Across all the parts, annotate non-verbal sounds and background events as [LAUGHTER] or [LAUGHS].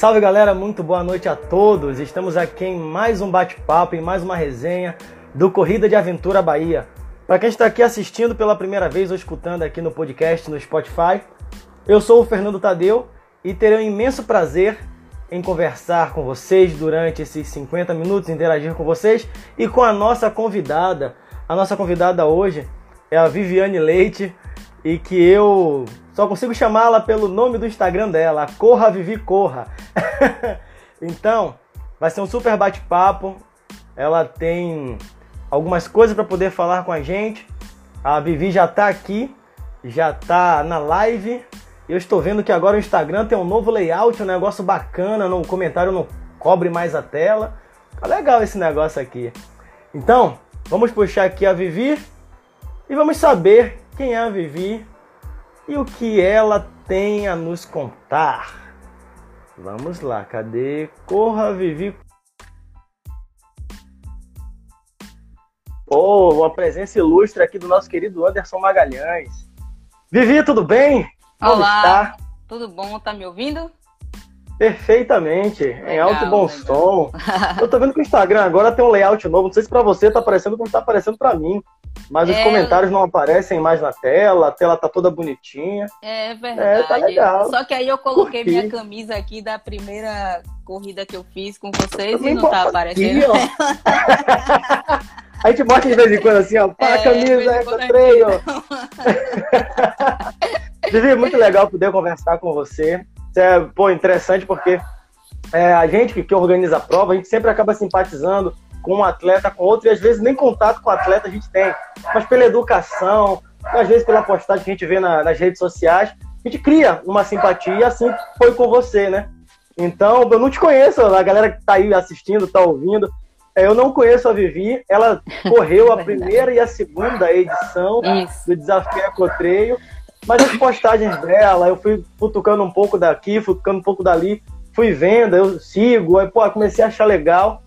Salve galera, muito boa noite a todos. Estamos aqui em mais um bate-papo, em mais uma resenha do Corrida de Aventura Bahia. Para quem está aqui assistindo pela primeira vez ou escutando aqui no podcast no Spotify, eu sou o Fernando Tadeu e terei um imenso prazer em conversar com vocês durante esses 50 minutos, interagir com vocês e com a nossa convidada. A nossa convidada hoje é a Viviane Leite e que eu só consigo chamá-la pelo nome do Instagram dela, Corra Vivi Corra. [LAUGHS] então, vai ser um super bate-papo. Ela tem algumas coisas para poder falar com a gente. A Vivi já está aqui, já está na live eu estou vendo que agora o Instagram tem um novo layout, um negócio bacana, no comentário não cobre mais a tela. Tá legal esse negócio aqui. Então, vamos puxar aqui a Vivi e vamos saber quem é a Vivi e o que ela tem a nos contar. Vamos lá, cadê? Corra, Vivi. Oh, uma presença ilustre aqui do nosso querido Anderson Magalhães. Vivi, tudo bem? Olá, está? tudo bom? Tá me ouvindo? Perfeitamente, legal, em alto e bom legal. som. Eu tô vendo que o Instagram agora tem um layout novo. Não sei se para você tá aparecendo como tá aparecendo para mim. Mas é... os comentários não aparecem mais na tela, a tela tá toda bonitinha. É verdade. É, tá legal. Só que aí eu coloquei minha camisa aqui da primeira corrida que eu fiz com vocês e não tá aparecendo. Aqui, [LAUGHS] A gente mostra de vez em quando assim, ó, pá, é, camisa, encontrei, ó. [LAUGHS] Vivi, é muito legal poder conversar com você. Isso é, pô, interessante porque é, a gente que, que organiza a prova, a gente sempre acaba simpatizando com um atleta, com outro, e às vezes nem contato com o atleta a gente tem. Mas pela educação, às vezes pela postagem que a gente vê na, nas redes sociais, a gente cria uma simpatia, e assim foi com você, né? Então, eu não te conheço, a galera que tá aí assistindo, tá ouvindo, é, eu não conheço a Vivi, ela correu a [LAUGHS] primeira e a segunda edição Isso. do Desafio Ecotreio, mas as postagens dela, eu fui futucando um pouco daqui, futucando um pouco dali, fui vendo, eu sigo, aí, pô, comecei a achar legal.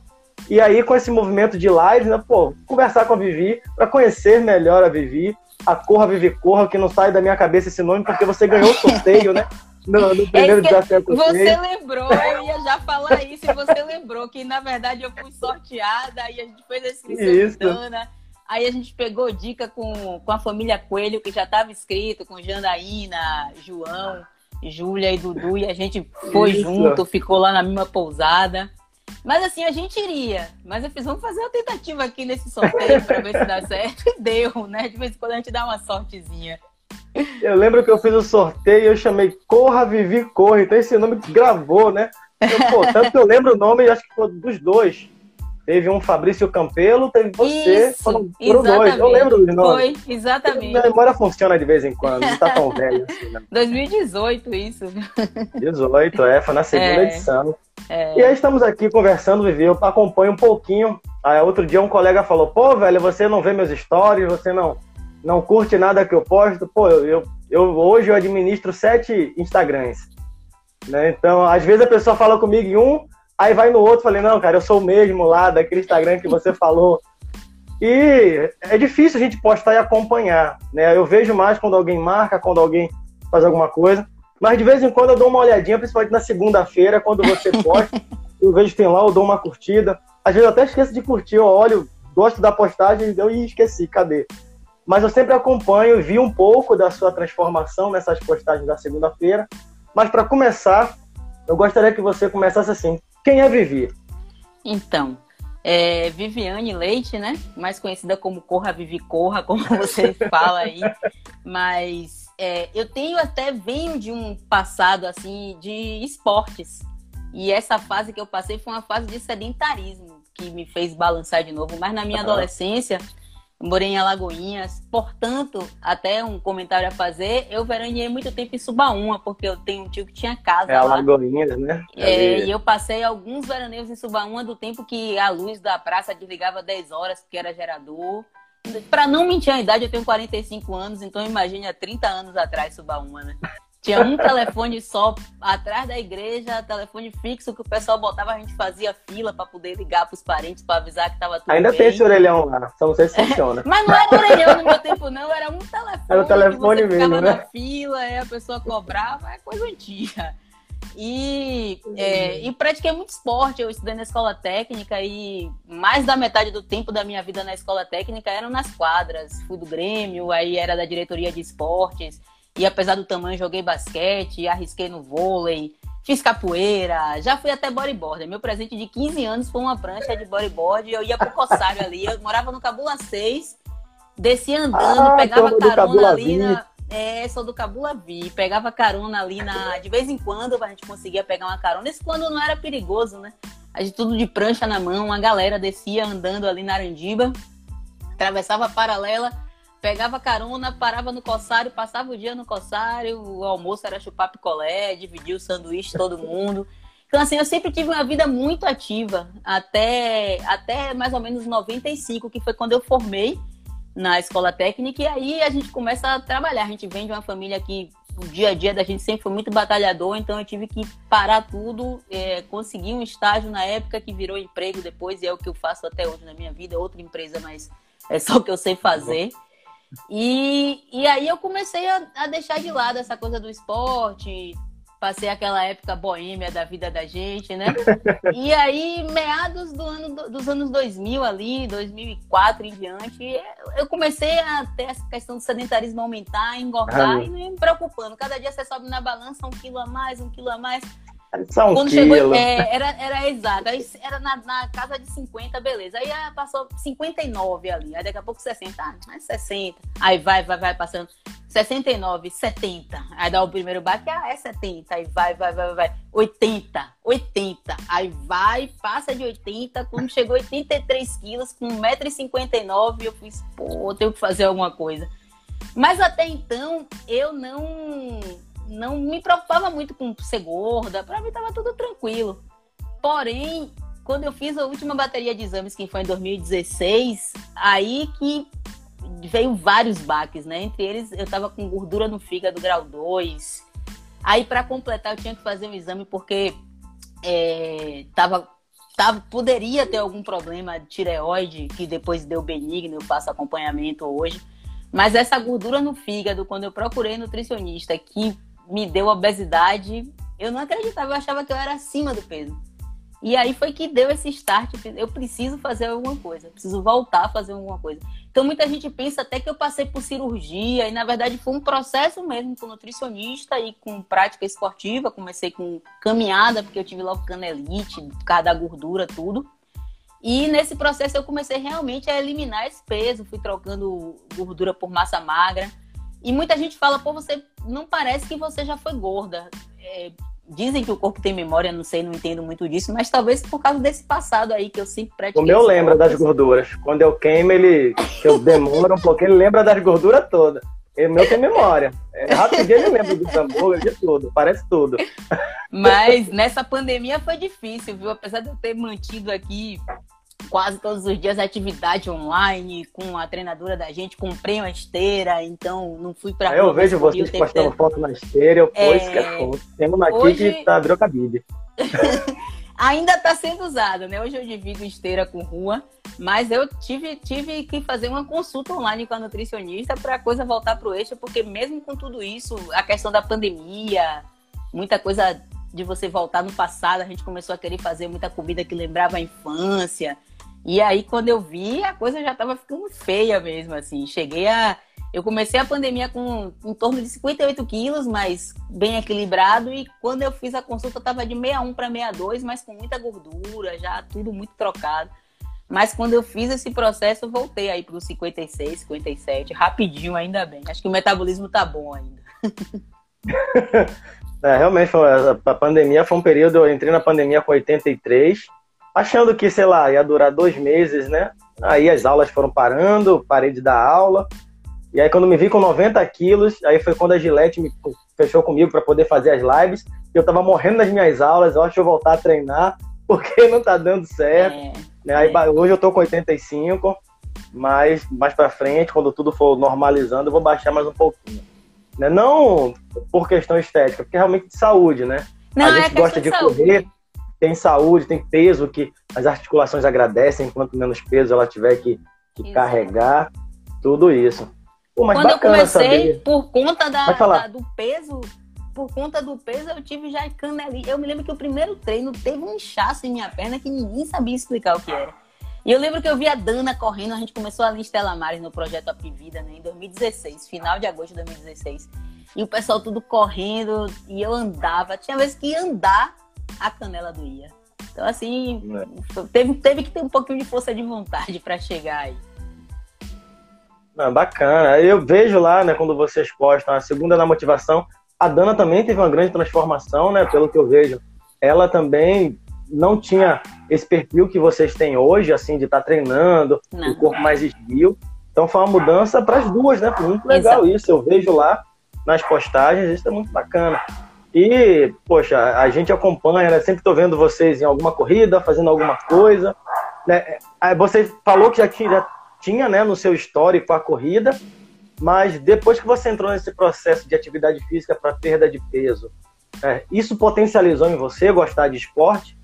E aí, com esse movimento de live, né, pô, conversar com a Vivi, para conhecer melhor a Vivi, a Corra Vivi Corra, que não sai da minha cabeça esse nome, porque você ganhou o sorteio, né? No, no primeiro é desafio que Você lembrou, eu ia já falar isso, e você lembrou que, na verdade, eu fui sorteada, e a gente fez a inscrição Dana. Aí a gente pegou dica com, com a família Coelho, que já estava inscrito, com Jandaína, João, Júlia e Dudu, e a gente foi Isso. junto, ficou lá na mesma pousada. Mas assim, a gente iria. Mas eu fiz, vamos fazer uma tentativa aqui nesse sorteio para ver se dá [LAUGHS] certo. E deu, né? De vez em quando a gente dá uma sortezinha. Eu lembro que eu fiz o sorteio e eu chamei Corra, Vivi, Corra. Então esse nome gravou, né? Eu, pô, tanto que eu lembro o nome, acho que foi dos dois. Teve um Fabrício Campelo, teve você, Isso, foram, foram dois. Eu lembro dos nomes. Foi, exatamente. Minha memória funciona de vez em quando, não tá tão [LAUGHS] velho assim, né? 2018, isso. 18, é, foi na segunda é, edição. É. E aí estamos aqui conversando, Vivi, eu acompanho um pouquinho. Aí outro dia um colega falou, pô, velho, você não vê meus stories, você não, não curte nada que eu posto. Pô, eu, eu, eu hoje eu administro sete Instagrams. Né? Então, às vezes a pessoa fala comigo em um, Aí vai no outro, falei, não, cara, eu sou o mesmo lá daquele Instagram que você falou. E é difícil a gente postar e acompanhar, né? Eu vejo mais quando alguém marca, quando alguém faz alguma coisa. Mas de vez em quando eu dou uma olhadinha, principalmente na segunda-feira, quando você [LAUGHS] posta. eu vejo que tem lá, eu dou uma curtida. Às vezes eu até esqueço de curtir, eu olho, gosto da postagem eu e esqueci, cadê? Mas eu sempre acompanho, vi um pouco da sua transformação nessas postagens da segunda-feira. Mas para começar, eu gostaria que você começasse assim. Quem é Vivi? Então, é Viviane Leite, né? Mais conhecida como Corra Vivi Corra, [LAUGHS] como você fala aí. Mas é, eu tenho até venho de um passado assim de esportes. E essa fase que eu passei foi uma fase de sedentarismo que me fez balançar de novo. Mas na minha uhum. adolescência morei em Alagoinhas, portanto, até um comentário a fazer, eu veraneei muito tempo em Subaúma, porque eu tenho um tio que tinha casa é lá. Alagoinhas, né? É, e eu passei alguns veraneios em Subaúma do tempo que a luz da praça desligava 10 horas, porque era gerador. Para não mentir a idade, eu tenho 45 anos, então imagine há 30 anos atrás Subaúma, né? Tinha um telefone só atrás da igreja, telefone fixo que o pessoal botava, a gente fazia fila para poder ligar para os parentes para avisar que estava tudo Ainda bem. tem esse orelhão lá, só não sei se funciona. [LAUGHS] Mas não era orelhão no meu tempo não, era um telefone. Era o telefone que você mesmo, ficava né? na fila, a pessoa cobrava, é coisa antiga. E, é, e pratiquei muito esporte. Eu estudei na escola técnica e mais da metade do tempo da minha vida na escola técnica eram nas quadras. Fui do Grêmio, aí era da diretoria de esportes. E apesar do tamanho, joguei basquete, arrisquei no vôlei, fiz capoeira, já fui até bodyboard. Meu presente de 15 anos foi uma prancha de bodyboard. Eu ia pro Cossário ali, eu morava no Cabula 6, descia andando, ah, pegava carona ali na é, sou do Cabulavi. Pegava carona ali na. De vez em quando a gente conseguia pegar uma carona. Isso quando não era perigoso, né? A gente tudo de prancha na mão, a galera descia andando ali na Arandiba, atravessava a paralela, pegava carona, parava no cossário, passava o dia no cossário, o almoço era chupar picolé, dividir o sanduíche todo mundo. Então, assim, eu sempre tive uma vida muito ativa, até, até mais ou menos 95, que foi quando eu formei na escola técnica e aí a gente começa a trabalhar. A gente vem de uma família que o dia a dia da gente sempre foi muito batalhador, então eu tive que parar tudo, é, conseguir um estágio na época que virou emprego depois e é o que eu faço até hoje na minha vida, outra empresa, mas é só o que eu sei fazer. E, e aí eu comecei a, a deixar de lado essa coisa do esporte, passei aquela época boêmia da vida da gente, né? [LAUGHS] E aí, meados do ano, dos anos 2000 ali, 2004 em diante, eu comecei a ter essa questão do sedentarismo aumentar, engordar ah, e me preocupando. Cada dia você sobe na balança um quilo a mais, um quilo a mais. Só um Quando quilo. chegou, é, era, era exato, aí era na, na, casa de 50, beleza. Aí ah, passou 59 ali, aí daqui a pouco 60, ah, mais 60. Aí vai, vai, vai passando. 69, 70. Aí dá o primeiro baque, ah, é 70. Aí vai, vai, vai, vai. 80, 80. Aí vai, passa de 80. Quando chegou 83 quilos, com 1,59m, eu fiz, pô, eu tenho que fazer alguma coisa. Mas até então, eu não, não me preocupava muito com ser gorda. Pra mim tava tudo tranquilo. Porém, quando eu fiz a última bateria de exames, que foi em 2016, aí que veio vários baques, né? Entre eles, eu tava com gordura no fígado grau 2. Aí, para completar, eu tinha que fazer um exame porque é, tava, tava, poderia ter algum problema de tireoide, que depois deu benigno, eu faço acompanhamento hoje. Mas essa gordura no fígado, quando eu procurei nutricionista que me deu obesidade, eu não acreditava, eu achava que eu era acima do peso. E aí foi que deu esse start. Eu preciso fazer alguma coisa, preciso voltar a fazer alguma coisa. Então muita gente pensa até que eu passei por cirurgia, e na verdade foi um processo mesmo com nutricionista e com prática esportiva. Comecei com caminhada, porque eu tive logo canelite, por causa da gordura, tudo. E nesse processo eu comecei realmente a eliminar esse peso, fui trocando gordura por massa magra. E muita gente fala, pô, você não parece que você já foi gorda. É, Dizem que o corpo tem memória, não sei, não entendo muito disso, mas talvez por causa desse passado aí que eu sempre pratiquei. O meu lembra das gorduras. Quando eu queimo, ele. que eu demoro um pouquinho, ele lembra das gorduras todas. O meu tem memória. É, rapidinho ele lembra do hambúrguer, de tudo, parece tudo. Mas nessa pandemia foi difícil, viu? Apesar de eu ter mantido aqui quase todos os dias atividade online com a treinadora da gente, comprei uma esteira, então não fui para Eu vejo vocês postando foto na esteira, eu é... pois que é foto. Tem uma aqui Hoje... que tá, virou cabide. [LAUGHS] Ainda está sendo usada, né? Hoje eu divido esteira com rua, mas eu tive, tive que fazer uma consulta online com a nutricionista para a coisa voltar para o eixo, porque mesmo com tudo isso, a questão da pandemia, muita coisa de você voltar no passado, a gente começou a querer fazer muita comida que lembrava a infância. E aí, quando eu vi, a coisa já estava ficando feia mesmo, assim. Cheguei a. Eu comecei a pandemia com em torno de 58 quilos, mas bem equilibrado. E quando eu fiz a consulta, estava de 61 para 62, mas com muita gordura, já tudo muito trocado. Mas quando eu fiz esse processo, eu voltei aí para os 56, 57, rapidinho, ainda bem. Acho que o metabolismo tá bom ainda. [LAUGHS] é, realmente, a pandemia foi um período. Eu entrei na pandemia com 83 achando que, sei lá, ia durar dois meses, né? Aí as aulas foram parando, parei de dar aula. E aí quando me vi com 90 quilos, aí foi quando a Gillette me fechou comigo para poder fazer as lives. E eu tava morrendo nas minhas aulas, eu acho que eu voltar a treinar, [LAUGHS] porque não tá dando certo. É, né? Aí, é. Hoje eu tô com 85, mas mais para frente, quando tudo for normalizando, eu vou baixar mais um pouquinho. Né? Não por questão estética, porque é realmente de saúde, né? Não, a gente é gosta de, de correr, tem saúde, tem peso que as articulações agradecem, quanto menos peso ela tiver que, que carregar, tudo isso. Pô, Quando eu comecei, saber... por conta da, da, do peso, por conta do peso, eu tive já canelinha. Eu me lembro que o primeiro treino teve um inchaço em minha perna que ninguém sabia explicar o que era. E eu lembro que eu vi a Dana correndo, a gente começou ali em Estela Mares no projeto Up Vida, né, em 2016, final de agosto de 2016. E o pessoal tudo correndo, e eu andava. Tinha vezes que andar, a canela doía. Então, assim, é. teve, teve que ter um pouquinho de força de vontade para chegar aí. Não, bacana. Eu vejo lá, né, quando vocês postam a segunda na motivação, a Dana também teve uma grande transformação, né, pelo que eu vejo. Ela também não tinha esse perfil que vocês têm hoje, assim, de estar tá treinando, não. o corpo mais esguio. Então foi uma mudança para as duas, né? Foi muito legal Exato. isso. Eu vejo lá nas postagens, isso é muito bacana. E, poxa, a gente acompanha, né? Sempre estou vendo vocês em alguma corrida, fazendo alguma coisa. Né? Você falou que já tinha, já tinha né, no seu histórico a corrida, mas depois que você entrou nesse processo de atividade física para perda de peso, né, isso potencializou em você gostar de esporte?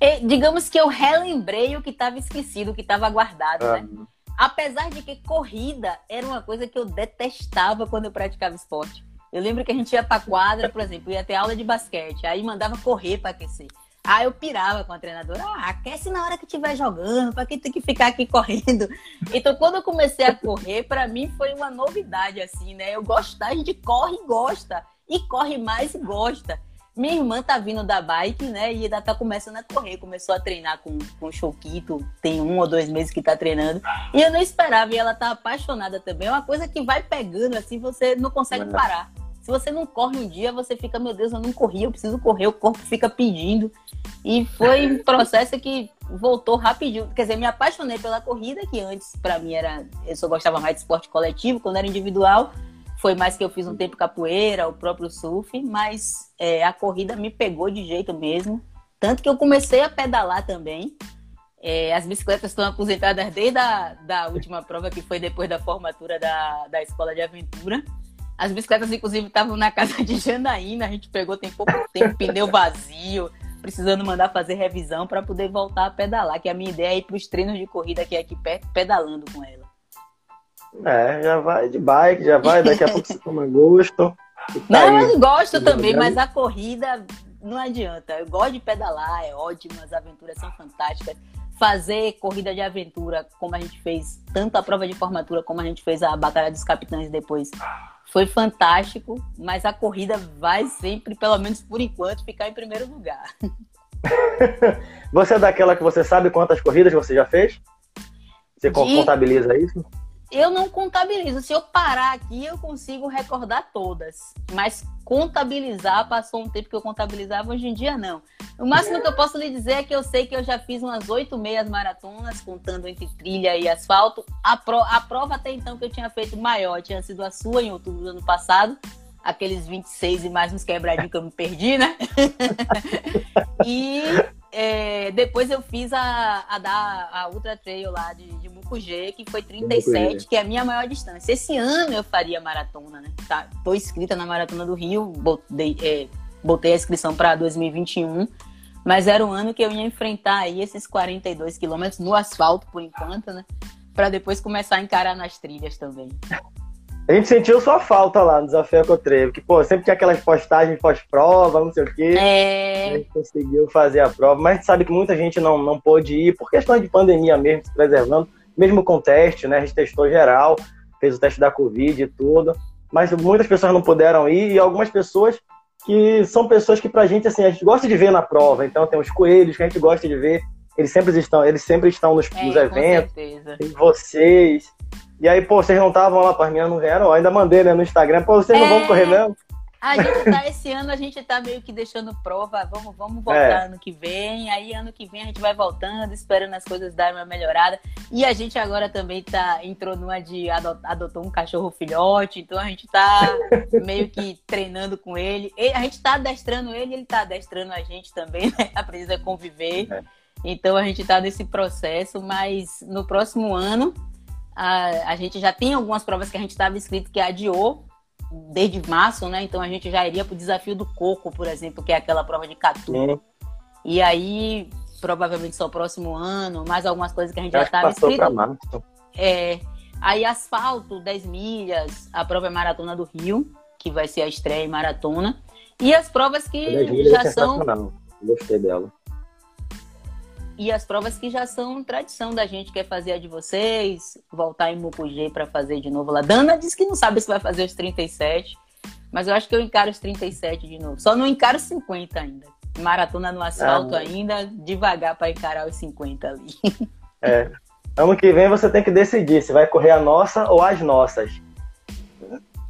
E, digamos que eu relembrei o que estava esquecido, o que estava guardado, ah. né? Apesar de que corrida era uma coisa que eu detestava quando eu praticava esporte. Eu lembro que a gente ia pra quadra, por exemplo, ia ter aula de basquete, aí mandava correr para aquecer. Aí eu pirava com a treinadora, ah, aquece na hora que estiver jogando, para que tem que ficar aqui correndo. [LAUGHS] Então, quando eu comecei a correr, para mim foi uma novidade, assim, né? Eu gostar, a gente corre e gosta, e corre mais e gosta. Minha irmã tá vindo da bike, né? E ainda tá começando a correr. Começou a treinar com, com o Choquito. Tem um ou dois meses que tá treinando. E eu não esperava. E ela tá apaixonada também. É uma coisa que vai pegando, assim, você não consegue parar. Se você não corre um dia, você fica, meu Deus, eu não corri, eu preciso correr. O corpo fica pedindo. E foi um processo que voltou rapidinho. Quer dizer, me apaixonei pela corrida, que antes, para mim, era. Eu só gostava mais de esporte coletivo, quando era individual foi mais que eu fiz um tempo capoeira, o próprio surf, mas é, a corrida me pegou de jeito mesmo. Tanto que eu comecei a pedalar também. É, as bicicletas estão aposentadas desde a da última prova, que foi depois da formatura da, da escola de aventura. As bicicletas, inclusive, estavam na casa de Janaína. A gente pegou tem pouco tempo, pneu vazio, precisando mandar fazer revisão para poder voltar a pedalar. Que a minha ideia é ir para os treinos de corrida aqui, aqui perto, pedalando com ela. É, já vai de bike, já vai, daqui a pouco você toma gosto. [LAUGHS] Tá não, aí, eu gosto também, mas a corrida não adianta. Eu gosto de pedalar, é ótimo, as aventuras são fantásticas. Fazer corrida de aventura, como a gente fez, tanto a prova de formatura como a gente fez a Batalha dos Capitães depois, foi fantástico, mas a corrida vai sempre, pelo menos por enquanto, ficar em primeiro lugar. [LAUGHS] você é daquela que você sabe quantas corridas você já fez? Você de... contabiliza isso? Eu não contabilizo. Se eu parar aqui, eu consigo recordar todas. Mas contabilizar, passou um tempo que eu contabilizava, hoje em dia não. O máximo que eu posso lhe dizer é que eu sei que eu já fiz umas oito meias maratonas, contando entre trilha e asfalto. A, pro, a prova até então que eu tinha feito maior tinha sido a sua em outubro do ano passado. Aqueles 26 e mais uns quebradinhos que eu me perdi, né? [LAUGHS] e é, depois eu fiz a, a da a Ultra Trail lá de, de Mucugê, que foi 37, que é a minha maior distância. Esse ano eu faria maratona, né? Tá, tô inscrita na Maratona do Rio, botei, é, botei a inscrição para 2021, mas era o ano que eu ia enfrentar aí esses 42 quilômetros no asfalto, por enquanto, né? Para depois começar a encarar nas trilhas também. A gente sentiu sua falta lá no Desafio Ecotrevo, que, pô, sempre tinha aquelas postagens pós-prova, não sei o quê. É... A gente conseguiu fazer a prova, mas a gente sabe que muita gente não, não pôde ir, por questão de pandemia mesmo, se preservando, mesmo com teste, né? A gente testou geral, fez o teste da Covid e tudo, mas muitas pessoas não puderam ir e algumas pessoas que são pessoas que pra gente, assim, a gente gosta de ver na prova. Então tem os coelhos que a gente gosta de ver, eles sempre estão, eles sempre estão nos, é, nos eventos. Tem vocês. E aí, pô, vocês não estavam lá, as meninas não vieram, eu ainda mandei, né, no Instagram, pô, vocês é... não vão correr mesmo? A gente tá, esse ano a gente tá meio que deixando prova, vamos, vamos voltar é. ano que vem, aí ano que vem a gente vai voltando, esperando as coisas darem uma melhorada. E a gente agora também tá, entrou numa de adotou um cachorro filhote, então a gente tá [LAUGHS] meio que treinando com ele. A gente tá adestrando ele, ele tá adestrando a gente também, né? [LAUGHS] Aprendendo a conviver. É. Então a gente tá nesse processo, mas no próximo ano a, a gente já tem algumas provas que a gente estava inscrito que adiou desde março, né? Então a gente já iria para o desafio do coco, por exemplo, que é aquela prova de catu. Sim. E aí, provavelmente só o próximo ano, mais algumas coisas que a gente já estava inscrito. É, aí asfalto, 10 milhas, a prova é maratona do Rio. que vai ser a estreia em maratona. E as provas que já é são. Gostei dela. E as provas que já são tradição da gente, quer fazer a de vocês, voltar em Mucugê para fazer de novo lá. Dana disse que não sabe se vai fazer os 37, mas eu acho que eu encaro os 37 de novo. Só não encaro 50 ainda. Maratona no asfalto ah, ainda, devagar para encarar os 50 ali. [LAUGHS] É. Ano que vem você tem que decidir se vai correr a nossa ou as nossas.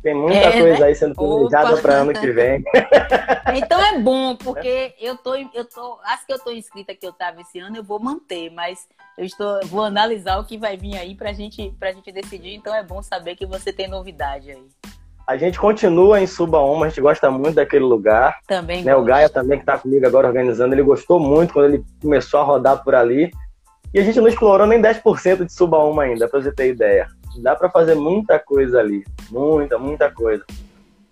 Tem muita é, coisa né? aí sendo planejada para ano que vem. [LAUGHS] Então é bom, porque eu tô, eu tô, as que eu tô inscrita que eu tava esse ano, eu vou manter, mas eu estou, vou analisar o que vai vir aí pra gente, pra gente decidir. Então é bom saber que você tem novidade aí. A gente continua em Subaúma, a gente gosta muito daquele lugar. Também. Né, o Gaia também, que está comigo agora organizando, ele gostou muito quando ele começou a rodar por ali. E a gente não explorou nem 10% de Subaúma ainda, para você ter ideia. Dá para fazer muita coisa ali. Muita, muita coisa.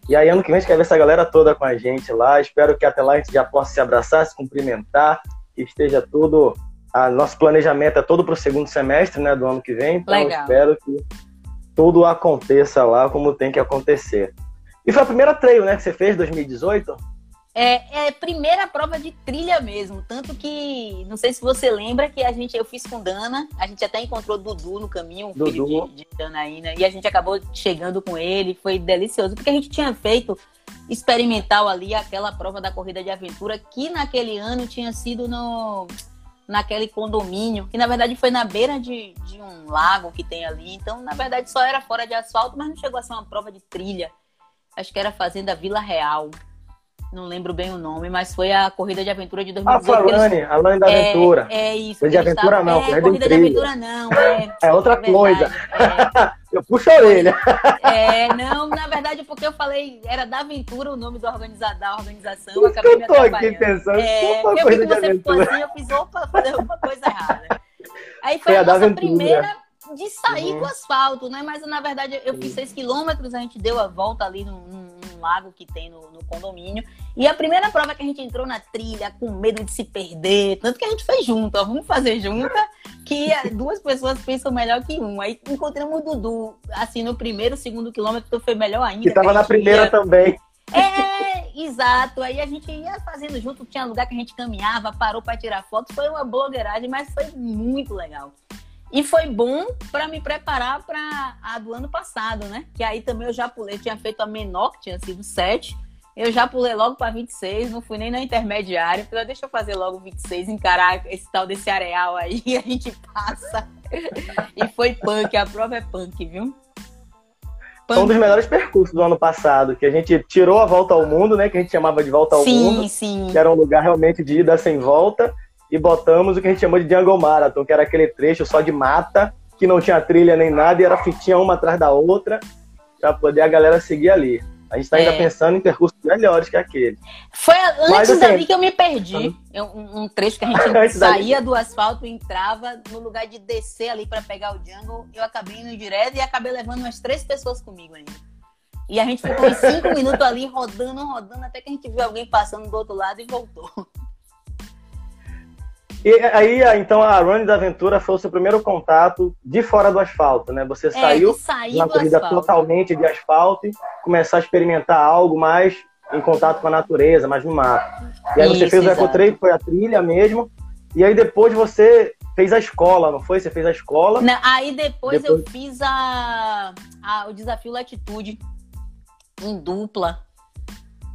E aí, ano que vem, a gente quer ver essa galera toda com a gente lá. Espero que até lá a gente já possa se abraçar, se cumprimentar, que esteja tudo. A, nosso planejamento é todo para o segundo semestre né, do ano que vem. Então, Legal. espero que tudo aconteça lá como tem que acontecer. E foi a primeira trail né, que você fez, 2018? É, é primeira prova de trilha mesmo. Tanto que, não sei se você lembra que a gente, eu fiz com Dana, a gente até encontrou Dudu no caminho, Dudu. filho de, de Danaína, e a gente acabou chegando com ele, foi delicioso, porque a gente tinha feito experimental ali aquela prova da corrida de aventura, que naquele ano tinha sido no naquele condomínio, que na verdade foi na beira de, de um lago que tem ali. Então, na verdade, só era fora de asfalto, mas não chegou a ser uma prova de trilha. Acho que era Fazenda Vila Real não lembro bem o nome, mas foi a corrida de aventura de 2018. Ah, foi a Lane, a Lane da é, Aventura. É, é isso. Corrida de aventura não, é, corrida de aventura não, é. [LAUGHS] É outra verdade, coisa. É. [LAUGHS] eu puxo a orelha. É, não, na verdade, porque eu falei, era da aventura o nome do organizador, da organização, Por acabei eu me aqui pensando, é, eu vi que você ficou assim, eu fiz, opa, fazer alguma coisa errada. Aí foi, foi a, a nossa primeira de sair uhum. do asfalto, né? Mas na verdade eu fiz seis quilômetros, a gente deu a volta ali num, num lago que tem no, no, condomínio. E a primeira prova que a gente entrou na trilha com medo de se perder, tanto que a gente fez junto, ó, vamos fazer junta, que [LAUGHS] duas pessoas pensam melhor que um. Aí encontramos o Dudu, assim, no primeiro, segundo quilômetro foi melhor ainda. Que tava na primeira ia... também. É, exato. Aí a gente ia fazendo junto, tinha lugar que a gente caminhava, parou para tirar fotos, foi uma blogueiragem, mas foi muito legal. E foi bom para me preparar para a do ano passado, né? Que aí também eu já pulei, tinha feito a menor, que tinha sido 7. Eu já pulei logo para 26, não fui nem na intermediária. Falei, deixa eu fazer logo 26, encarar esse tal desse areal aí, [LAUGHS] a gente passa. e foi punk, a prova é punk, viu? Punk. um dos melhores percursos do ano passado, que a gente tirou a volta ao mundo, né? Que a gente chamava de volta ao sim, mundo. Sim, sim. Que era um lugar realmente de ida sem volta e botamos o que a gente chamou de Jungle Marathon, que era aquele trecho só de mata, que não tinha trilha nem nada, e era fitinha uma atrás da outra, para poder a galera seguir ali. A gente está ainda é. pensando em percursos melhores que aquele. Foi antes Mas, assim, dali que eu me perdi. Um, um trecho que a [LAUGHS] gente saía do asfalto entrava no lugar de descer ali para pegar o jungle. Eu acabei indo direto e acabei levando umas três pessoas comigo ainda. E a gente ficou uns cinco [LAUGHS] minutos ali rodando, rodando, até que a gente viu alguém passando do outro lado e voltou. E aí, então, a Run da Aventura foi o seu primeiro contato de fora do asfalto, né? Você é, saiu uma corrida asfalto. totalmente de asfalto e começar a experimentar algo mais em contato com a natureza, mais no mato. E aí Isso, você fez o Ecotrail, foi a trilha mesmo. E aí depois você fez a escola, não foi? Você fez a escola. Não, aí depois, depois, eu fiz a, a, o desafio Latitude em dupla.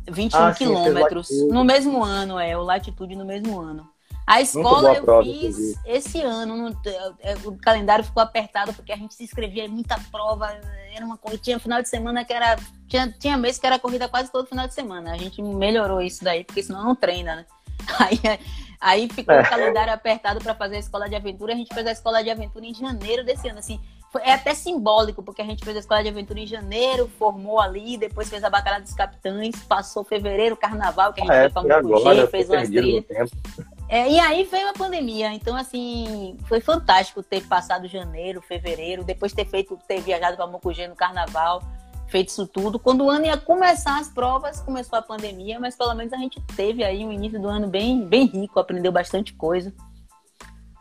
21 ah, quilômetros. No mesmo ano, é, o Latitude no mesmo ano. A escola eu prova, fiz inclusive. esse ano. No, é, o calendário ficou apertado porque a gente se inscrevia em muita prova. Era uma tinha final de semana que era. Tinha, tinha mês que era corrida quase todo final de semana. A gente melhorou isso daí, porque senão não treina, né? [LAUGHS] Aí, aí ficou é. o calendário apertado para fazer a escola de aventura. A gente fez a escola de aventura em janeiro desse ano. Assim, é até simbólico, porque a gente fez a escola de aventura em janeiro, formou ali, depois fez a Batalha dos Capitães, passou fevereiro, carnaval, que a gente é, foi Mucugê, fez umas trilhas. É, e aí veio a pandemia, então assim, foi fantástico ter passado janeiro, fevereiro, depois ter feito, ter viajado para Mucugê no carnaval, feito isso tudo. Quando o ano ia começar as provas, começou a pandemia, mas pelo menos a gente teve aí um início do ano bem, bem rico, aprendeu bastante coisa.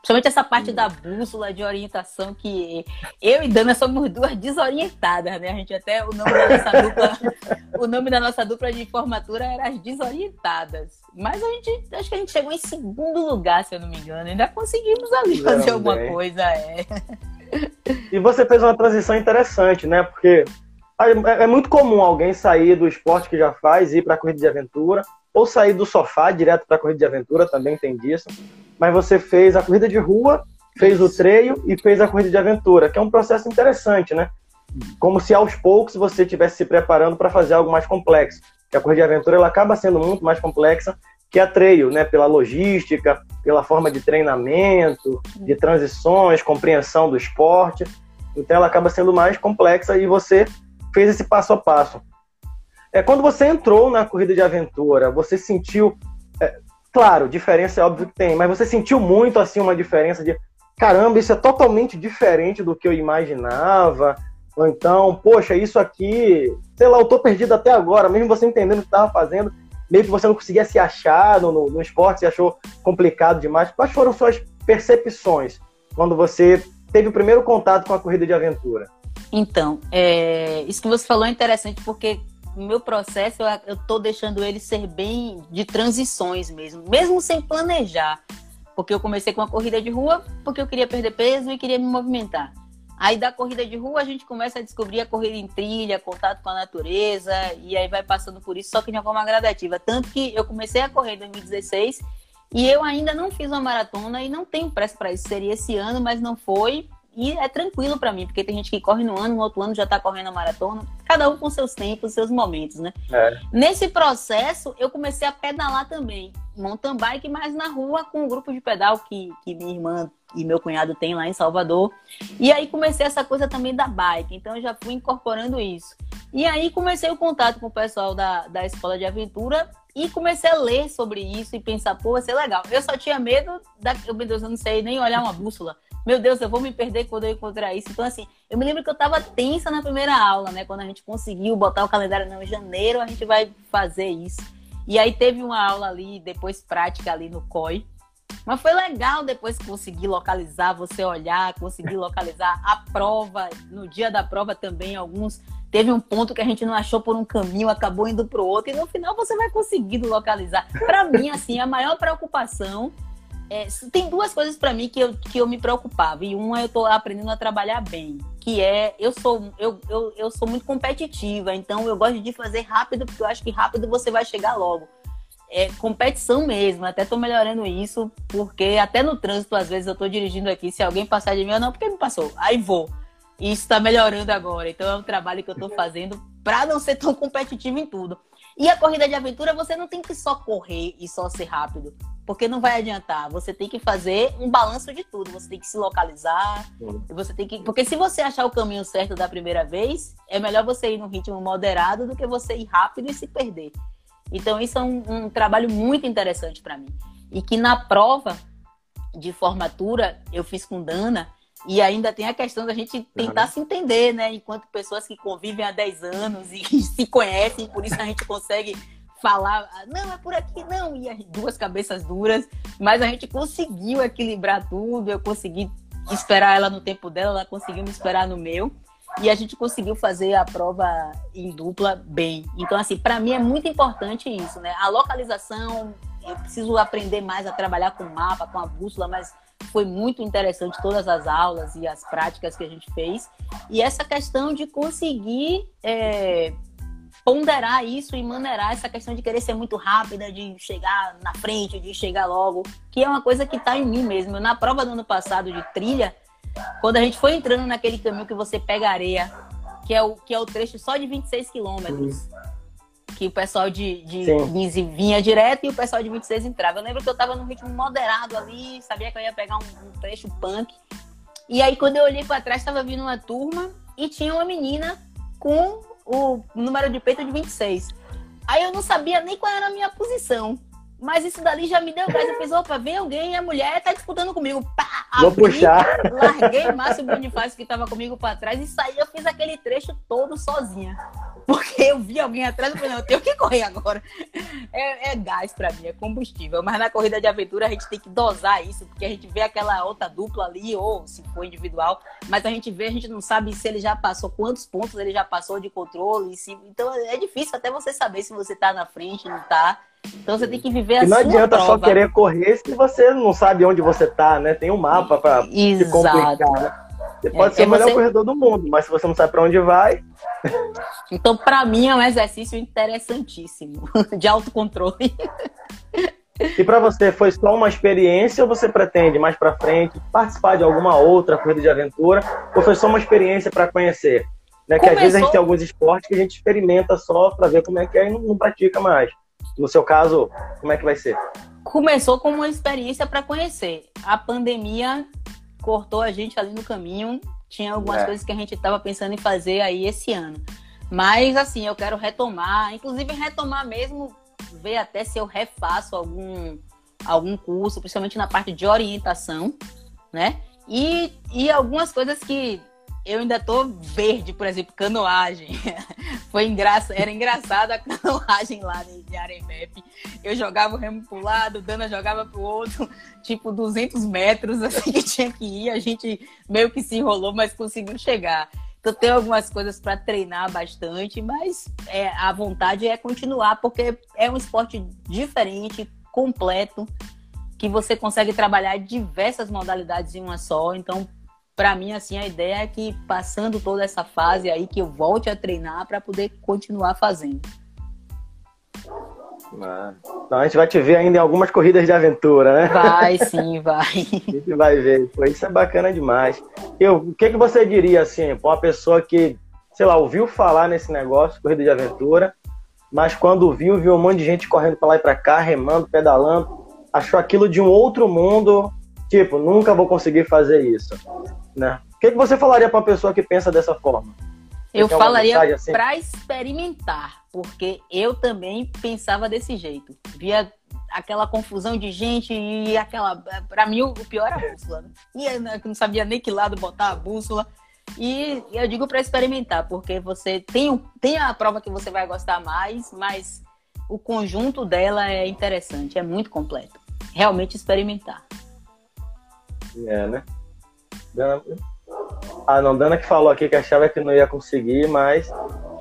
Principalmente essa parte da bússola de orientação que eu e Dana somos duas desorientadas, né? A gente até o nome da nossa dupla, [LAUGHS] o nome da nossa dupla de formatura era as desorientadas. Mas a gente acho que a gente chegou em segundo lugar, se eu não me engano. Ainda conseguimos ali fazer alguma bem. coisa, é. E você fez uma transição interessante, né? Porque é, é muito comum alguém sair do esporte que já faz e ir para a corrida de aventura, ou sair do sofá direto para a corrida de aventura, também tem disso mas você fez a corrida de rua, fez o treino e fez a corrida de aventura, que é um processo interessante, né? Como se aos poucos você estivesse se preparando para fazer algo mais complexo. Que a corrida de aventura ela acaba sendo muito mais complexa que a trail, né? Pela logística, pela forma de treinamento, de transições, compreensão do esporte. Então ela acaba sendo mais complexa e você fez esse passo a passo. É, quando você entrou na corrida de aventura, você sentiu é, Claro, diferença é óbvio que tem, mas você sentiu muito assim uma diferença de caramba, isso é totalmente diferente do que eu imaginava. Ou então, poxa, isso aqui, sei lá, eu tô perdido até agora, mesmo você entendendo o que estava fazendo, meio que você não conseguia se achar no, no, no esporte, você achou complicado demais. Quais foram suas percepções quando você teve o primeiro contato com a corrida de aventura? Então, é, isso que você falou é interessante porque o meu processo, eu, tô deixando ele ser bem de transições mesmo, mesmo sem planejar. Porque eu comecei com a corrida de rua, porque eu queria perder peso e queria me movimentar. Aí da corrida de rua a gente começa a descobrir a corrida em trilha, contato com a natureza, e aí vai passando por isso, só que de uma forma gradativa. Tanto que eu comecei a correr em 2016 e eu ainda não fiz uma maratona e não tenho pressa para isso. Seria esse ano, mas não foi. E é tranquilo para mim, porque tem gente que corre no ano, no outro ano já tá correndo a maratona, cada um com seus tempos, seus momentos, né? É. Nesse processo, eu comecei a pedalar também, mountain bike, mas na rua com um grupo de pedal que, que minha irmã e meu cunhado tem lá em Salvador. E aí comecei essa coisa também da bike, então eu já fui incorporando isso. E aí comecei o contato com o pessoal da, da escola de aventura e comecei a ler sobre isso e pensar, pô, vai ser legal. Eu só tinha medo da. Meu Deus, eu não sei nem olhar uma bússola meu Deus, eu vou me perder quando eu encontrar isso. Então, assim, eu me lembro que eu tava tensa na primeira aula, né? Quando a gente conseguiu botar o calendário, não, em janeiro a gente vai fazer isso. E aí teve uma aula ali, depois prática ali no COI. Mas foi legal depois conseguir localizar, você olhar, conseguir localizar a prova. No dia da prova também, alguns. Teve um ponto que a gente não achou por um caminho, acabou indo para o outro, e no final você vai conseguindo localizar. Para mim, assim, a maior preocupação é, tem duas coisas para mim que eu, que eu me preocupava. E uma eu tô aprendendo a trabalhar bem. Que é, eu sou, eu, eu, eu sou muito competitiva, então eu gosto de fazer rápido, porque eu acho que rápido você vai chegar logo. É competição mesmo, até tô melhorando isso, porque até no trânsito, às vezes, eu tô dirigindo aqui, se alguém passar de mim, eu não, porque me passou. Aí vou. E isso tá melhorando agora. Então é um trabalho que eu tô fazendo para não ser tão competitivo em tudo. E a corrida de aventura, você não tem que só correr e só ser rápido porque não vai adiantar. Você tem que fazer um balanço de tudo. Você tem que se localizar. Você tem que, porque se você achar o caminho certo da primeira vez, é melhor você ir num ritmo moderado do que você ir rápido e se perder. Então isso é um, um trabalho muito interessante para mim e que na prova de formatura eu fiz com Dana e ainda tem a questão da gente tentar uhum. se entender, né? Enquanto pessoas que convivem há 10 anos e [LAUGHS] se conhecem, por isso a gente consegue falar, não, é por aqui, não, e as duas cabeças duras, mas a gente conseguiu equilibrar tudo, eu consegui esperar ela no tempo dela, ela conseguiu me esperar no meu, e a gente conseguiu fazer a prova em dupla bem. Então, assim, para mim é muito importante isso, né? A localização, eu preciso aprender mais a trabalhar com mapa, com a bússola, mas foi muito interessante todas as aulas e as práticas que a gente fez. E essa questão de conseguir é, ponderar isso e maneirar essa questão de querer ser muito rápida, de chegar na frente, de chegar logo, que é uma coisa que está em mim mesmo. Na prova do ano passado de trilha, quando a gente foi entrando naquele caminho que você pega areia, que é o, que é o trecho só de 26 quilômetros, que o pessoal de, de 15 vinha direto e o pessoal de 26 entrava. Eu lembro que eu estava num ritmo moderado ali, sabia que eu ia pegar um, um trecho punk. E aí, quando eu olhei para trás, estava vindo uma turma e tinha uma menina com o número de peito de 26. Aí eu não sabia nem qual era a minha posição. Mas isso dali já me deu gás. Eu fiz, opa, vem alguém, a mulher tá disputando comigo. Pá, Vou abri, puxar. Larguei o Márcio Bonifácio que tava comigo para trás e saí. Eu fiz aquele trecho todo sozinha. Porque eu vi alguém atrás e falei, não, eu tenho que correr agora. É, é gás para mim, é combustível. Mas na corrida de aventura a gente tem que dosar isso, porque a gente vê aquela outra dupla ali, ou se for individual, mas a gente vê, a gente não sabe se ele já passou, quantos pontos ele já passou de controle. Se... Então é difícil até você saber se você tá na frente, não tá. Então você tem que viver a e não sua adianta prova. só querer correr se você não sabe onde você tá, né? Tem um mapa para se complicar, né? Você pode é, ser o melhor você... corredor do mundo, mas se você não sabe para onde vai. Então, para mim, é um exercício interessantíssimo [LAUGHS] de autocontrole. E para você, foi só uma experiência ou você pretende mais para frente participar de alguma outra corrida de aventura? Ou foi só uma experiência para conhecer? Né? Começou... Que às vezes a gente tem alguns esportes que a gente experimenta só para ver como é que é e não, não pratica mais. No seu caso, como é que vai ser? Começou como uma experiência para conhecer. A pandemia cortou a gente ali no caminho. Tinha algumas é. coisas que a gente estava pensando em fazer aí esse ano. Mas, assim, eu quero retomar, inclusive retomar mesmo, ver até se eu refaço algum, algum curso, principalmente na parte de orientação, né? E, e algumas coisas que eu ainda tô verde, por exemplo, canoagem. [LAUGHS] Foi engraçado, era engraçado a canoagem lá de Aremep. Eu jogava o remo pro lado, Dana jogava pro outro, [LAUGHS] tipo 200 metros, assim que tinha que ir. A gente meio que se enrolou, mas conseguiu chegar. Então tem algumas coisas para treinar bastante, mas é, a vontade é continuar, porque é um esporte diferente, completo, que você consegue trabalhar diversas modalidades em uma só. Então para mim, assim, a ideia é que passando toda essa fase aí, que eu volte a treinar para poder continuar fazendo. Ah, então a gente vai te ver ainda em algumas corridas de aventura, né? Vai, [LAUGHS] sim, vai. a gente vai ver. Pô, isso é bacana demais. Eu, o que, que você diria, assim, para uma pessoa que, sei lá, ouviu falar nesse negócio, corrida de aventura, mas quando viu, viu um monte de gente correndo para lá e para cá, remando, pedalando, achou aquilo de um outro mundo, tipo, nunca vou conseguir fazer isso né? O que, que você falaria para uma pessoa que pensa dessa forma? eu falaria assim? para experimentar, porque eu também pensava desse jeito. Via aquela confusão de gente e aquela. Para mim, o pior era a bússola. Né? E eu não sabia nem que lado botar a bússola. E eu digo para experimentar, porque você tem, tem a prova que você vai gostar mais, mas o conjunto dela é interessante, é muito completo. Realmente experimentar. É, né? Dana... Ah, não, Dana que falou aqui que achava que não ia conseguir, mas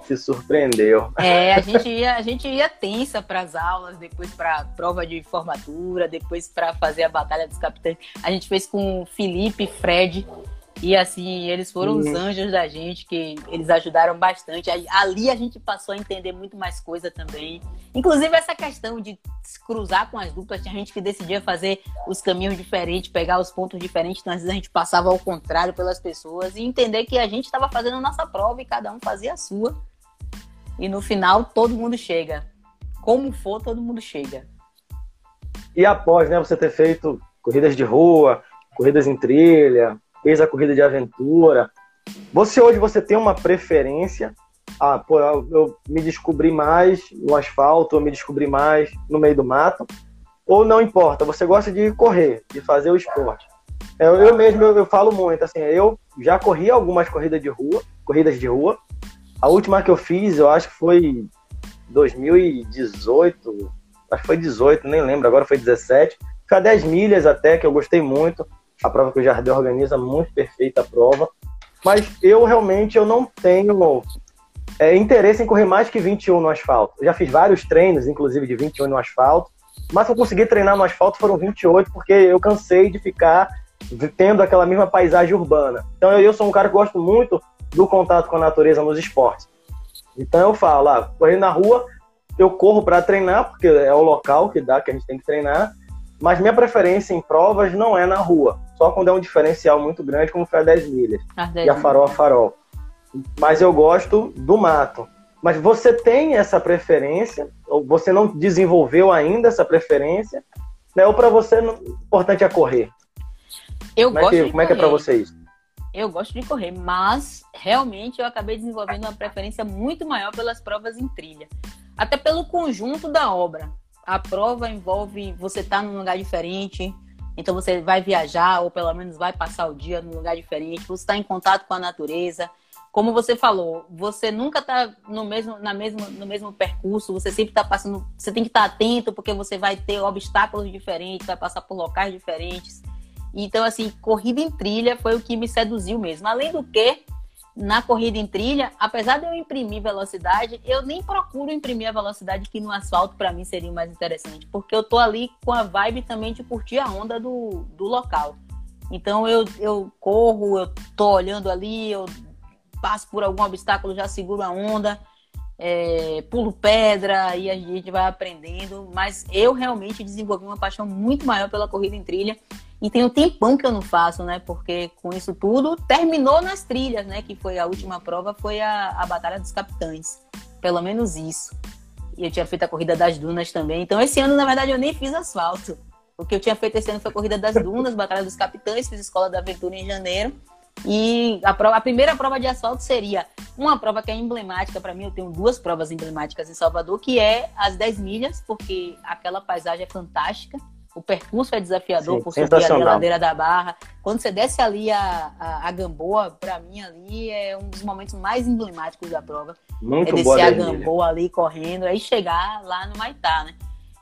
se surpreendeu. É, a [LAUGHS] gente ia, a gente ia tensa para as aulas, depois para prova de formatura, depois para fazer a batalha dos capitães. A gente fez com Felipe, Fred, e assim, eles foram uhum. os anjos da gente, que eles ajudaram bastante. Ali a gente passou a entender muito mais coisa também. Inclusive essa questão de se cruzar com as duplas, tinha gente que decidia fazer os caminhos diferentes, pegar os pontos diferentes, então às vezes a gente passava ao contrário pelas pessoas e entender que a gente estava fazendo a nossa prova e cada um fazia a sua. E no final todo mundo chega. Como for, todo mundo chega. E após, né, você ter feito corridas de rua, corridas em trilha, fez a corrida de aventura. Você hoje você tem uma preferência? Ah, pô, eu me descobri mais no asfalto, eu me descobri mais no meio do mato. Ou não importa, você gosta de correr, de fazer o esporte. Eu, eu mesmo eu, eu falo muito, assim, eu já corri algumas corridas de rua, corridas de rua. A última que eu fiz, eu acho que foi 2018, acho que foi 18, nem lembro, agora foi 17. Foi a 10 milhas até, que eu gostei muito a prova que o Jardel organiza, muito perfeita a prova. Mas eu realmente eu não tenho é, interesse em correr mais que 21 no asfalto. Eu já fiz vários treinos, inclusive de 21 no asfalto, mas eu consegui treinar no asfalto foram 28, porque eu cansei de ficar tendo aquela mesma paisagem urbana. Então eu, eu sou um cara que gosto muito do contato com a natureza nos esportes. Então eu falo, ah, correr na rua, eu corro para treinar, porque é o local que dá que a gente tem que treinar, mas minha preferência em provas não é na rua só quando é um diferencial muito grande, como foi a 10 milhas. A 10 e a farol a farol. Mas eu gosto do mato. Mas você tem essa preferência, ou você não desenvolveu ainda essa preferência, né? ou para você o importante é correr? Eu como gosto é que, Como é que é para você isso? Eu gosto de correr, mas realmente eu acabei desenvolvendo uma preferência muito maior pelas provas em trilha. Até pelo conjunto da obra a prova envolve você estar tá num lugar diferente, então você vai viajar, ou pelo menos vai passar o dia num lugar diferente, você está em contato com a natureza. Como você falou, você nunca está no mesmo, na mesmo, no mesmo percurso, você sempre está passando. Você tem que estar tá atento, porque você vai ter obstáculos diferentes, vai passar por locais diferentes. Então, assim, corrida em trilha foi o que me seduziu mesmo. Além do que, na corrida em trilha, apesar de eu imprimir velocidade, eu nem procuro imprimir a velocidade que no asfalto para mim seria mais interessante, porque eu tô ali com a vibe também de curtir a onda do, do local. Então eu, eu corro, eu tô olhando ali, eu passo por algum obstáculo, já seguro a onda, é, pulo pedra e a gente vai aprendendo. Mas eu realmente desenvolvi uma paixão muito maior pela corrida em trilha e tem um tempão que eu não faço, né? Porque com isso tudo terminou nas trilhas, né? Que foi a última prova, foi a, a Batalha dos Capitães. Pelo menos isso. E eu tinha feito a corrida das dunas também. Então esse ano, na verdade, eu nem fiz asfalto. O que eu tinha feito esse ano foi a corrida das dunas, Batalha dos Capitães, fiz Escola da Aventura em janeiro. E a, prova, a primeira prova de asfalto seria uma prova que é emblemática para mim. Eu tenho duas provas emblemáticas em Salvador, que é as 10 milhas, porque aquela paisagem é fantástica o percurso é desafiador Sim, por subir ali a ladeira da barra. Quando você desce ali a, a, a Gamboa, para mim ali é um dos momentos mais emblemáticos da prova. Muito é descer a Gamboa ali correndo, aí chegar lá no Maitá, né?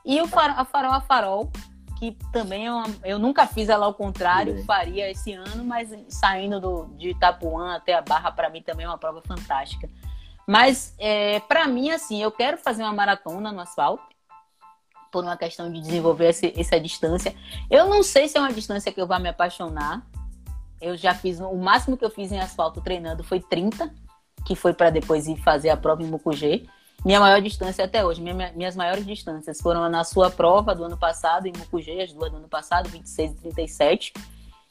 E o farol, a farol a farol, que também é uma, eu nunca fiz ela ao contrário, faria esse ano, mas saindo do, de Itapuã até a Barra, para mim também é uma prova fantástica. Mas, é, para mim, assim, eu quero fazer uma maratona no asfalto por uma questão de desenvolver essa, essa distância. Eu não sei se é uma distância que eu vá me apaixonar. Eu já fiz, o máximo que eu fiz em asfalto treinando foi 30, que foi para depois ir fazer a prova em Mucugê. Minha maior distância até hoje, minha, minhas maiores distâncias foram na sua prova do ano passado, em Mucugê, as duas do ano passado, 26 e 37.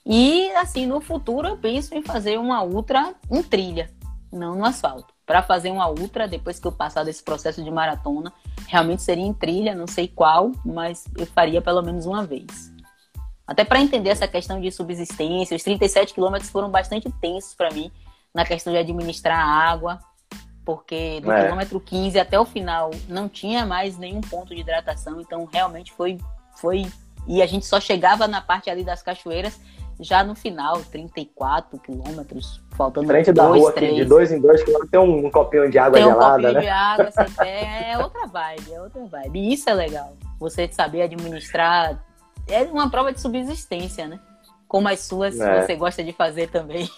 E, assim, no futuro eu penso em fazer uma ultra em trilha, não no asfalto para fazer uma ultra depois que eu passar desse processo de maratona. Realmente seria em trilha, não sei qual, mas eu faria pelo menos uma vez. Até para entender essa questão de subsistência, os 37 quilômetros foram bastante tensos para mim na questão de administrar a água, porque do é. quilômetro 15 até o final não tinha mais nenhum ponto de hidratação, então realmente foi foi e a gente só chegava na parte ali das cachoeiras já no final, 34 quilômetros, faltando Frente dois, da rua três. Aqui, de dois em dois quilômetros, tem um, um copinho de água tem gelada, um copinho né? de água, você tem, é outra vibe, é outra vibe. E isso é legal, você saber administrar, é uma prova de subsistência, né? Como as suas, é. você gosta de fazer também.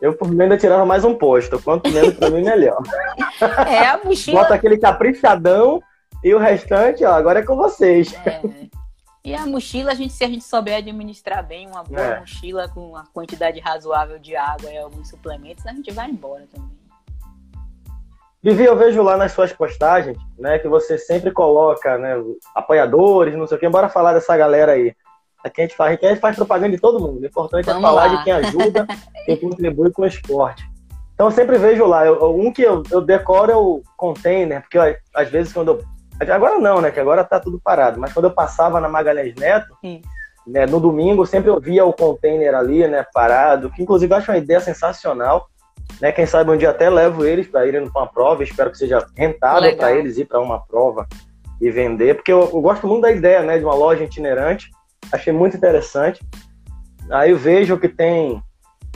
Eu, por mim, ainda tirava mais um posto. Quanto menos, pra mim, melhor. É, a mochila... Bota aquele caprichadão e o restante, ó, agora é com vocês. É. E a mochila, a gente, se a gente souber administrar bem uma boa é. mochila com uma quantidade razoável de água e alguns suplementos, a gente vai embora também. Vivi, eu vejo lá nas suas postagens, né, que você sempre coloca, né, apoiadores, não sei o que, bora falar dessa galera aí. Aqui a gente faz, aqui a gente faz propaganda de todo mundo. O importante é Vamos é falar lá. de quem ajuda, [LAUGHS] quem contribui com o esporte. Então eu sempre vejo lá, eu, um que eu, eu decoro é o container, porque às vezes quando eu Agora não, né? Que agora tá tudo parado. Mas quando eu passava na Magalhães Neto, né, no domingo, sempre eu via o container ali, né, parado, que inclusive eu acho uma ideia sensacional. Né? Quem sabe um dia até levo eles para irem para uma prova. Espero que seja rentável para eles ir para uma prova e vender, porque eu, eu, gosto muito da ideia, né, de uma loja itinerante. Achei muito interessante. Aí eu vejo que tem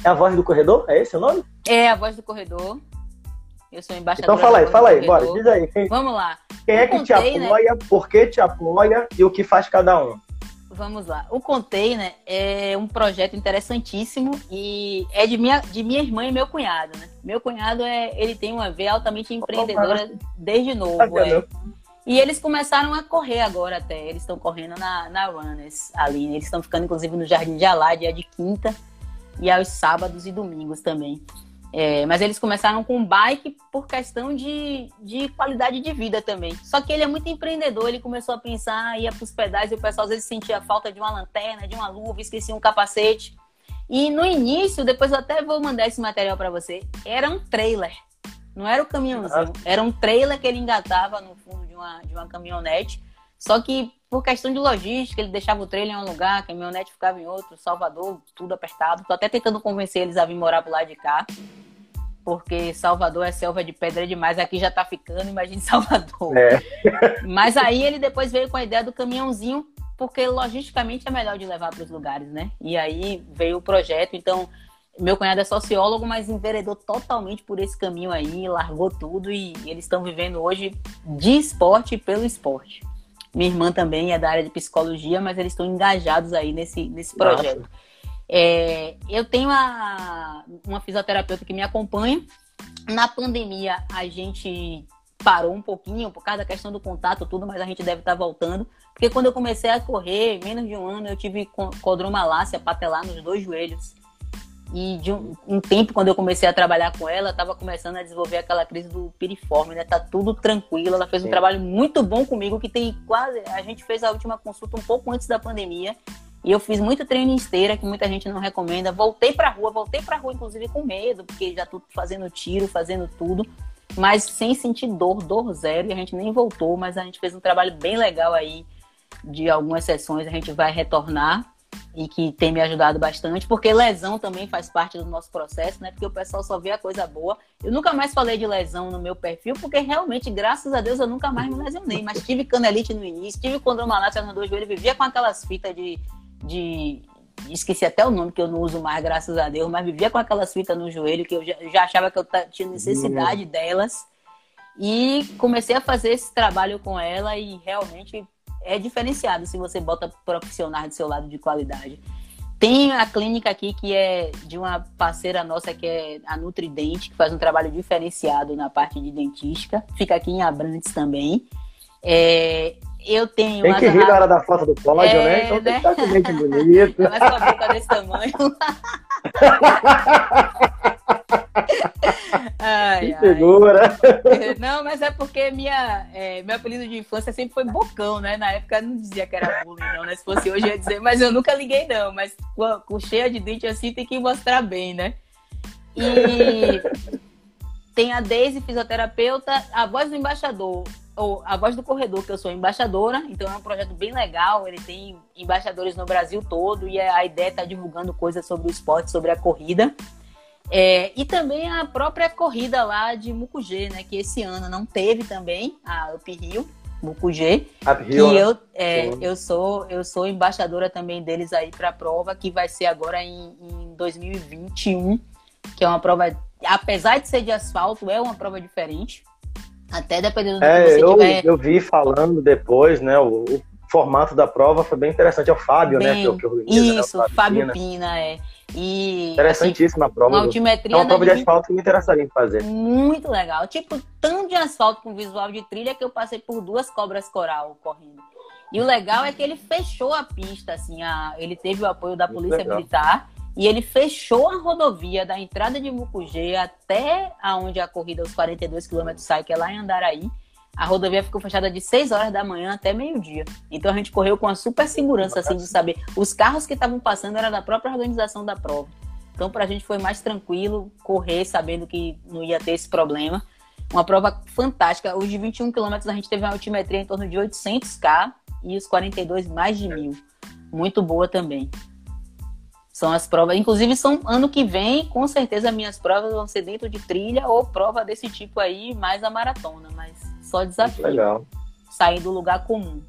é a voz do corredor, é esse o nome? É a voz do corredor. Eu sou embaixadora. Então fala aí, fala aí, bora, diz aí. Vamos lá. Quem é que te apoia, por que te apoia e o que faz cada um? Vamos lá. O Container é um projeto interessantíssimo e é de minha, de minha irmã e meu cunhado, né? Meu cunhado, é, ele tem uma veia altamente empreendedora desde novo. É. E eles começaram a correr agora até. Eles estão correndo na, na Runners ali. Eles estão ficando, inclusive, no Jardim de Alá, dia de quinta. E aos sábados e domingos também. É, mas eles começaram com bike por questão de, de qualidade de vida também. Só que ele é muito empreendedor, ele começou a pensar, ia para os pedais e o pessoal às vezes sentia falta de uma lanterna, de uma luva, esquecia um capacete. E no início, depois eu até vou mandar esse material para você, era um trailer. Não era o caminhãozinho, era um trailer que ele engatava no fundo de uma, de uma caminhonete. Só que por questão de logística, ele deixava o trailer em um lugar, a caminhonete ficava em outro, Salvador, tudo apertado. Tô até tentando convencer eles a vir morar pro lado de cá. Porque Salvador é selva de pedra demais, aqui já tá ficando, imagine Salvador. É. Mas aí ele depois veio com a ideia do caminhãozinho, porque logisticamente é melhor de levar para os lugares, né? E aí veio o projeto, então meu cunhado é sociólogo, mas enveredou totalmente por esse caminho aí, largou tudo e eles estão vivendo hoje de esporte pelo esporte. Minha irmã também é da área de psicologia, mas eles estão engajados aí nesse, nesse projeto. É, eu tenho uma, uma fisioterapeuta que me acompanha. Na pandemia, a gente parou um pouquinho por causa da questão do contato, tudo, mas a gente deve estar voltando. Porque quando eu comecei a correr, menos de um ano, eu tive condromalácia patelar nos dois joelhos. E de um, um, tempo, quando eu comecei a trabalhar com ela, estava começando a desenvolver aquela crise do piriforme, né? Tá tudo tranquilo. Ela fez um Sim. trabalho muito bom comigo, que tem quase. A gente fez a última consulta um pouco antes da pandemia. E eu fiz muito treino em esteira, que muita gente não recomenda. Voltei pra rua, voltei pra rua, inclusive, com medo, porque já tô fazendo tiro, fazendo tudo. Mas sem sentir dor, dor zero. E a gente nem voltou, mas a gente fez um trabalho bem legal aí de algumas sessões. A gente vai retornar e que tem me ajudado bastante, porque lesão também faz parte do nosso processo, né? Porque o pessoal só vê a coisa boa. Eu nunca mais falei de lesão no meu perfil, porque realmente, graças a Deus, eu nunca mais me lesionei. Mas tive canelite no início, tive condromalácia nos dois joelhos, vivia com aquelas fitas de, de. Esqueci até o nome que eu não uso mais, graças a Deus, mas vivia com aquelas fitas no joelho que eu já, já achava que eu tinha necessidade uhum. delas. E comecei a fazer esse trabalho com ela e realmente é diferenciado se você bota profissionais do seu lado de qualidade. Tem a clínica aqui que é de uma parceira nossa que é a Nutridente, que faz um trabalho diferenciado na parte de dentística. Fica aqui em Abrantes também. É, eu tenho. Tem que rir na hora da foto do pódio, é, né? Então né? tem que estar com dente [LAUGHS] bonito. Mas com a boca desse tamanho. [LAUGHS] ai, que figura. [LAUGHS] Não, mas é porque minha, é, meu apelido de infância sempre foi Bocão, né? Na época eu não dizia que era bullying, não, né? Se fosse hoje eu ia dizer, mas eu nunca liguei, não. Mas com, com cheia de dente assim tem que mostrar bem, né? E tem a Daisy, fisioterapeuta, a voz do embaixador, ou a voz do corredor, que eu sou embaixadora, então é um projeto bem legal. Ele tem embaixadores no Brasil todo e a ideia é estar tá divulgando coisas sobre o esporte, sobre a corrida. É, e também a própria corrida lá de Mucugê, né? Que esse ano não teve também a Up Rio, Mucugê. Up e eu, é, eu sou eu sou embaixadora também deles aí para a prova que vai ser agora em, em 2021, que é uma prova, apesar de ser de asfalto, é uma prova diferente. Até dependendo do é, que você eu, tiver. Eu vi falando depois, né? O, o formato da prova foi bem interessante. É o Fábio, né, bem, né? Que, que organiza, isso, né? Fábio, Fábio Pina. É. E, Interessantíssima assim, a prova. Uma altimetria é uma prova de asfalto que me interessaria em fazer. Muito legal. Tipo, tanto de asfalto com visual de trilha que eu passei por duas cobras coral correndo. E o legal é que ele fechou a pista, assim, a, ele teve o apoio da Polícia legal. Militar e ele fechou a rodovia da entrada de Mucugê até aonde a corrida, os 42 quilômetros sai, que é lá em Andaraí a rodovia ficou fechada de 6 horas da manhã até meio-dia. Então a gente correu com a super segurança, assim, de saber. Os carros que estavam passando eram da própria organização da prova. Então para a gente foi mais tranquilo correr, sabendo que não ia ter esse problema. Uma prova fantástica. Os de 21 quilômetros a gente teve uma altimetria em torno de 800K e os 42 mais de mil. Muito boa também. São as provas, inclusive são ano que vem, com certeza minhas provas vão ser dentro de trilha ou prova desse tipo aí, mais a maratona, mas só desafio. Legal. Sair do lugar comum.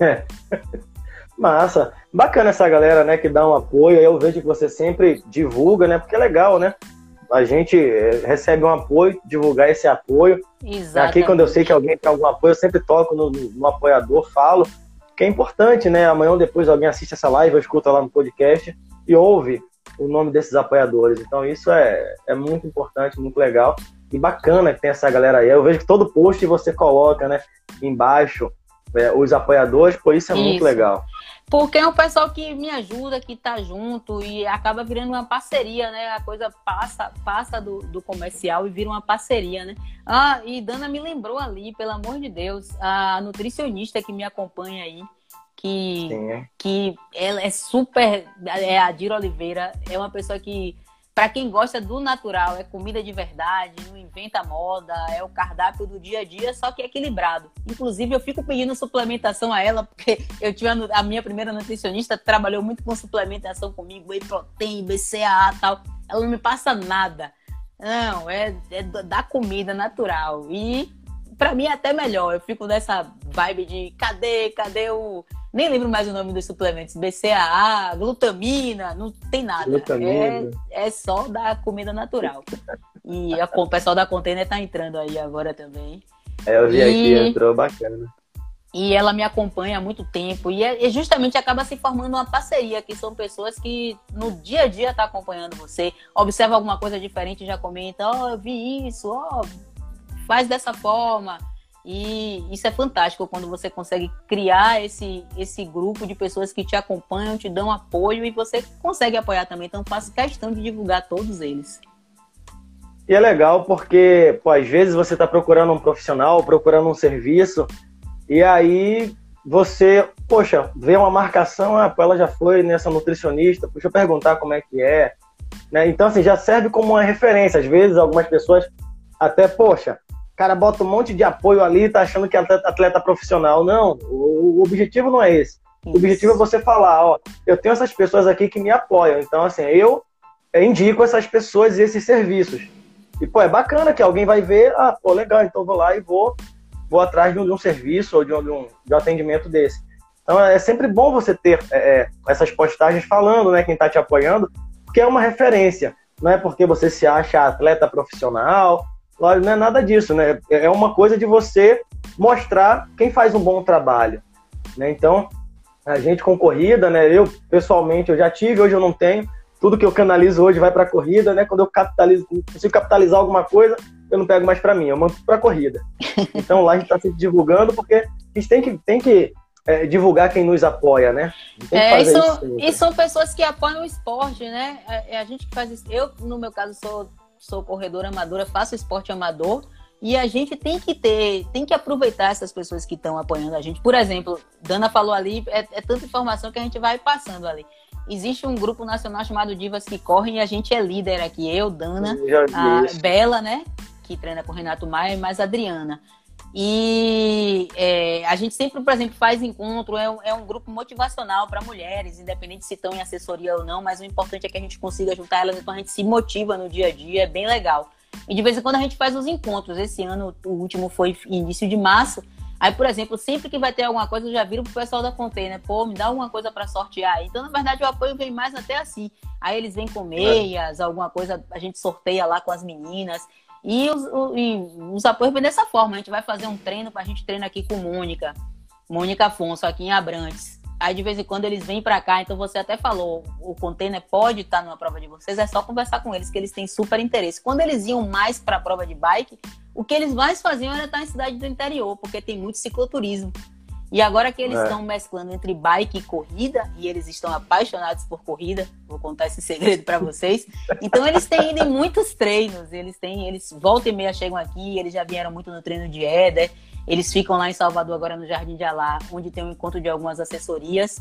É. [LAUGHS] Massa. Bacana essa galera, né, que dá um apoio. Eu vejo que você sempre divulga, né? Porque é legal, né? A gente eh, recebe um apoio, divulgar esse apoio. Exatamente. Aqui, quando eu sei que alguém tem algum apoio, eu sempre toco no, no apoiador, falo, que é importante, né? Amanhã ou depois alguém assiste essa live, escuta lá no podcast e ouve o nome desses apoiadores. Então, isso é, é muito importante, muito legal. E bacana que tem essa galera aí. Eu vejo que todo post você coloca, né, embaixo, é, os apoiadores, por isso é isso. muito legal. Porque é um pessoal que me ajuda, que tá junto e acaba virando uma parceria, né? A coisa passa, passa do, do comercial e vira uma parceria, né? Ah, e Dana me lembrou ali, pelo amor de Deus, a nutricionista que me acompanha aí, que, que ela é super. É a Dira Oliveira, é uma pessoa que para quem gosta do natural, é comida de verdade, não inventa moda, é o cardápio do dia a dia, só que é equilibrado. Inclusive, eu fico pedindo suplementação a ela, porque [LAUGHS] eu tive a, minha primeira nutricionista, trabalhou muito com suplementação comigo, whey protein, BCAA tal. Ela não me passa nada. Não, é, é da comida natural. E para mim é até melhor. Eu fico nessa vibe de cadê, cadê o. Nem lembro mais o nome dos suplementos. BCAA, glutamina, não tem nada. Glutamina. É, é só da comida natural. E a, o pessoal da Container tá entrando aí agora também. É, eu vi e... aqui, entrou bacana. E ela me acompanha há muito tempo. E, é, e justamente acaba se formando uma parceria, que são pessoas que no dia a dia tá acompanhando você, observa alguma coisa diferente já comenta, ó, oh, eu vi isso, ó, oh, faz dessa forma. E isso é fantástico quando você consegue criar esse, esse grupo de pessoas que te acompanham, te dão apoio e você consegue apoiar também. Então, faço questão de divulgar todos eles. E é legal porque, pô, às vezes você está procurando um profissional, procurando um serviço, e aí você, poxa, vê uma marcação, ah, ela já foi nessa nutricionista, deixa eu perguntar como é que é. Né? Então, assim, já serve como uma referência. Às vezes, algumas pessoas até, poxa, cara bota um monte de apoio ali tá achando que é atleta, atleta profissional. Não, o, o, objetivo não é esse. O objetivo é você falar, ó, eu tenho essas pessoas aqui que me apoiam. Então, assim, eu indico essas pessoas e esses serviços. E, pô, é bacana que alguém vai ver, ah, pô, legal, então vou lá e vou, vou atrás de um, de um serviço ou de um, de um, de um atendimento desse. Então, é sempre bom você ter é, é essas postagens falando, né, quem tá te apoiando, porque é uma referência. Não é porque você se acha atleta profissional, não é nada disso, né? É uma coisa de você mostrar quem faz um bom trabalho, né? Então, a gente com corrida, né? Eu, pessoalmente, eu já tive, hoje eu não tenho. Tudo que eu canalizo hoje vai para a corrida, né? Quando eu capitalizo, consigo capitalizar alguma coisa, eu não pego mais para mim, eu mando para a corrida. [LAUGHS] Então lá a gente está se divulgando porque a gente tem que, tem que é, divulgar quem nos apoia, né? É, e, são, e são pessoas que apoiam o esporte, né? É, é a gente que faz isso. Eu, no meu caso, sou sou corredora amadora, faço esporte amador. E a gente tem que ter, tem que aproveitar essas pessoas que estão apoiando a gente. Por exemplo, Dana falou ali, é, é, tanta informação que a gente vai passando ali. Existe um grupo nacional chamado Divas que Correm e a gente é líder aqui. Eu, Dana, a Bela, né? Que treina com o Renato Maia, mais a Adriana. E é, a gente sempre, por exemplo, faz encontro, é um, é um grupo motivacional para mulheres, independente se estão em assessoria ou não, mas o importante é que a gente consiga juntar elas, então a gente se motiva no dia a dia, é bem legal. E de vez em quando a gente faz os encontros. Esse ano, o último foi início de março. Aí, por exemplo, sempre que vai ter alguma coisa, eu já viro pro pessoal da Container, pô, me dá alguma coisa para sortear. Então, na verdade, o apoio vem mais até assim. Aí eles vêm com meias, alguma coisa, a gente sorteia lá com as meninas. E os, e os apoios vêm dessa forma. A gente vai fazer um treino, a gente treina aqui com Mônica, Mônica Afonso, aqui em Abrantes. Aí de vez em quando eles vêm para cá, então você até falou, o container pode estar numa prova de vocês, é só conversar com eles que eles têm super interesse. Quando eles iam mais para a prova de bike, o que eles mais faziam era estar em cidade do interior, porque tem muito cicloturismo. E agora que eles é. estão mesclando entre bike e corrida, e eles estão apaixonados por corrida, vou contar esse [LAUGHS] segredo para vocês. Então eles têm ido em muitos treinos, eles têm, eles volta e meia chegam aqui, eles já vieram muito no treino de Éder, eles ficam lá em Salvador agora no Jardim de Alá, onde tem um encontro de algumas assessorias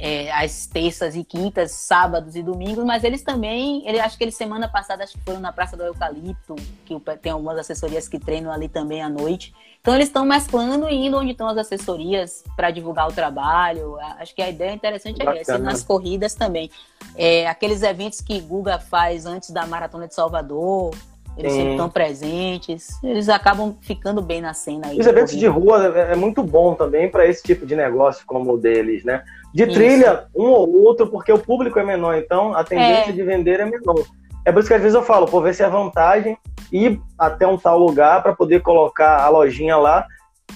é, às terças e quintas, sábados e domingos, mas eles também, ele, acho que eles semana passada acho que foram na Praça do Eucalipto, que tem algumas assessorias que treinam ali também à noite. Então eles estão mesclando e indo onde estão as assessorias para divulgar o trabalho. Acho que a ideia interessante é essa, nas corridas também. É, aqueles eventos que Guga faz antes da Maratona de Salvador, eles sempre estão presentes, eles acabam ficando bem na cena. Aí Os eventos corrida. de rua é, é muito bom também para esse tipo de negócio como o deles, né? De isso. trilha, um ou outro, porque o público é menor, então a tendência é. de vender é menor. É por isso que às vezes eu falo, pô, ver se é vantagem ir até um tal lugar para poder colocar a lojinha lá,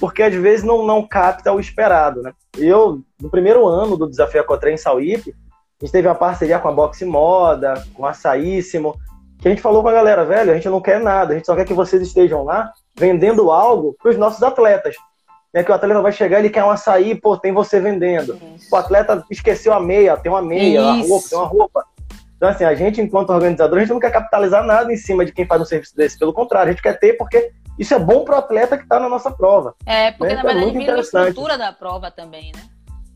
porque às vezes não, não capta o esperado, né? Eu, no primeiro ano do Desafio Ecotrem em Sauípe, a gente teve uma parceria com a Boxe Moda, com a Saíssimo, que a gente falou com a galera, velho, a gente não quer nada, a gente só quer que vocês estejam lá vendendo algo para os nossos atletas. Né, que o atleta vai chegar, ele quer um açaí, pô, tem você vendendo. Isso. O atleta esqueceu a meia, tem uma meia, a roupa, tem uma roupa. Então, assim, a gente, enquanto organizador, a gente não quer capitalizar nada em cima de quem faz um serviço desse. Pelo contrário, a gente quer ter porque isso é bom para o atleta que está na nossa prova. É, porque né? na então, é verdade é vira a estrutura da prova também, né?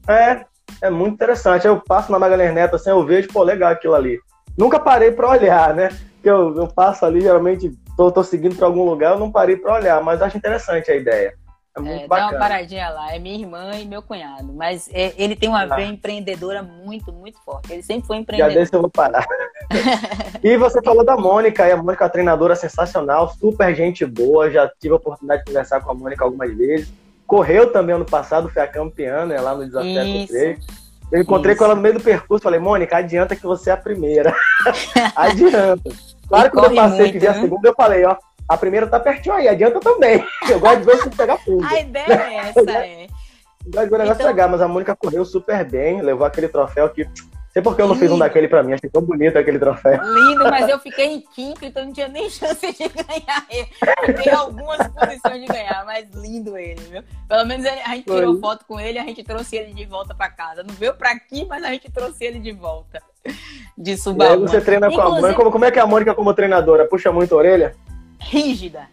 É, é muito interessante. Eu passo na Magalhães Neto, assim, eu vejo, pô, legal aquilo ali. Nunca parei para olhar, né? Eu, eu passo ali, geralmente tô, tô seguindo para algum lugar, eu não parei para olhar, mas acho interessante a ideia. É muito é, bacana. Dá uma paradinha lá. É minha irmã e meu cunhado. Mas é, ele tem uma ah. veia empreendedora muito, muito forte. Ele sempre foi empreendedor. Já desse eu vou parar. [LAUGHS] e você falou da Mônica, e a Mônica é uma treinadora sensacional, super gente boa. Já tive a oportunidade de conversar com a Mônica algumas vezes. Correu também ano passado, foi a campeã, né, lá no Desafio Isso. Eu encontrei Isso. com ela no meio do percurso, falei, Mônica, adianta que você é a primeira. [LAUGHS] adianta. Claro que quando eu passei muito, que vi a né? segunda, eu falei, ó, a primeira tá pertinho aí, adianta também. [LAUGHS] Eu gosto de ver se pegar fundo. A ideia é essa, [LAUGHS] é. Eu gosto de ver o negócio então... pegar, mas a Mônica correu super bem, levou aquele troféu que sei porque eu não fiz um daquele pra mim, achei tão bonito aquele troféu. Lindo, mas eu fiquei em quinto, então não tinha nem chance de ganhar ele. Fiquei algumas posições de ganhar, mas lindo ele, viu? Pelo menos a gente tirou Foi. foto com ele, a gente trouxe ele de volta pra casa. Não veio pra aqui, mas a gente trouxe ele de volta. De Subaru. E aí você treina Inclusive, com a Mônica. Como, como é que é a Mônica como treinadora? Puxa muito a orelha? Rígida.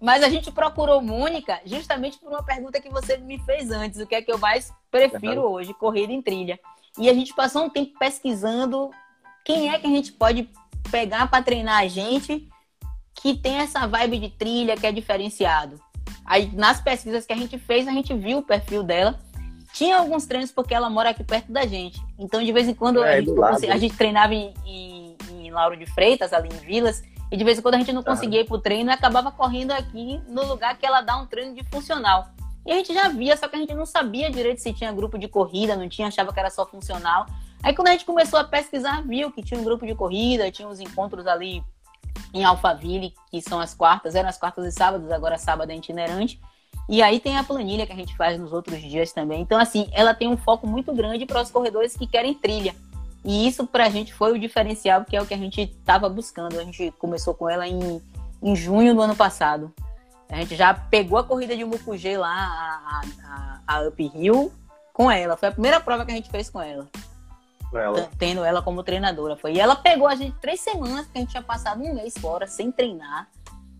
Mas a gente procurou Mônica justamente por uma pergunta que você me fez antes. O que é que eu mais prefiro uhum. hoje? Corrida em trilha. E a gente passou um tempo pesquisando quem é que a gente pode pegar para treinar a gente que tem essa vibe de trilha que é diferenciado. Aí nas pesquisas que a gente fez, a gente viu o perfil dela. Tinha alguns treinos porque ela mora aqui perto da gente. Então, de vez em quando, é, a, gente, a, gente, treinava em, em, em, Lauro de Freitas, ali em Vilas. E de vez em quando a gente não conseguia ir pro treino e acabava correndo aqui no lugar que ela dá um treino de funcional. E a gente já via, só que a gente não sabia direito se tinha grupo de corrida, não tinha, achava que era só funcional. Aí quando a gente começou a pesquisar, viu que tinha um grupo de corrida, tinha os encontros ali em Alphaville, que são as quartas, eram as quartas e sábados, agora sábado é itinerante. E aí tem a planilha que a gente faz nos outros dias também. Então, assim, ela tem um foco muito grande para os corredores que querem trilha. E isso para a gente foi o diferencial, que é o que a gente estava buscando. A gente começou com ela em, em junho do ano passado. A gente já pegou a corrida de Mucugê lá, a, a, a Uphill, com ela. Foi a primeira prova que a gente fez com ela. ela. Tendo ela como treinadora. Foi. E ela pegou a gente três semanas, que a gente tinha passado um mês fora, sem treinar.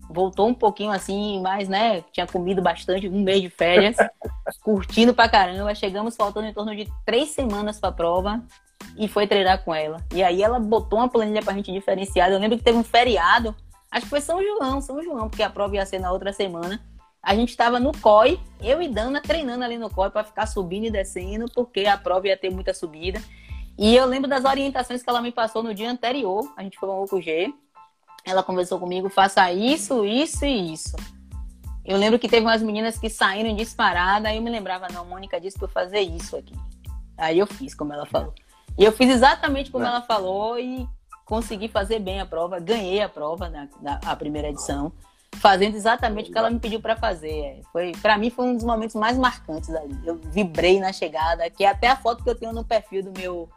Voltou um pouquinho assim, mas, né, tinha comido bastante, um mês de férias, [LAUGHS] curtindo pra caramba. Chegamos faltando em torno de três semanas pra prova e foi treinar com ela. E aí ela botou uma planilha pra gente diferenciada. Eu lembro que teve um feriado Acho que foi São João, São João, porque a prova ia ser na outra semana. A gente estava no COI, eu e Dana treinando ali no COI para ficar subindo e descendo, porque a prova ia ter muita subida. E eu lembro das orientações que ela me passou no dia anterior. A gente foi ao G. Ela conversou comigo, faça isso, isso e isso. Eu lembro que teve umas meninas que saíram disparada, aí eu me lembrava, não, Mônica disse para eu fazer isso aqui. Aí eu fiz como ela falou. E eu fiz exatamente como é. ela falou e consegui fazer bem a prova, ganhei a prova na, na a primeira edição, fazendo exatamente o que ela me pediu para fazer. É, foi, para mim foi um dos momentos mais marcantes ali. Eu vibrei na chegada, que é até a foto que eu tenho no perfil do meu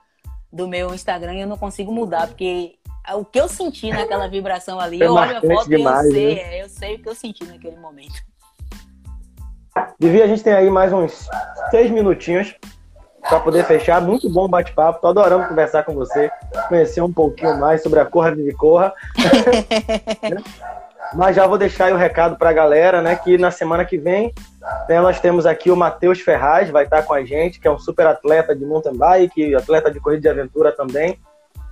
do meu Instagram eu não consigo mudar, porque o que eu senti naquela vibração ali, eu olho a foto demais, e eu sei, né? eu sei o que eu senti naquele momento. Vivi, a gente tem aí mais uns seis minutinhos para poder fechar. Muito bom bate-papo. Tô adorando conversar com você, conhecer um pouquinho mais sobre a Corra Vive Corra. [LAUGHS] Mas já vou deixar aí o recado para a galera, né? Que na semana que vem né, nós temos aqui o Matheus Ferraz, vai estar com a gente, que é um super atleta de mountain bike, atleta de corrida de aventura também.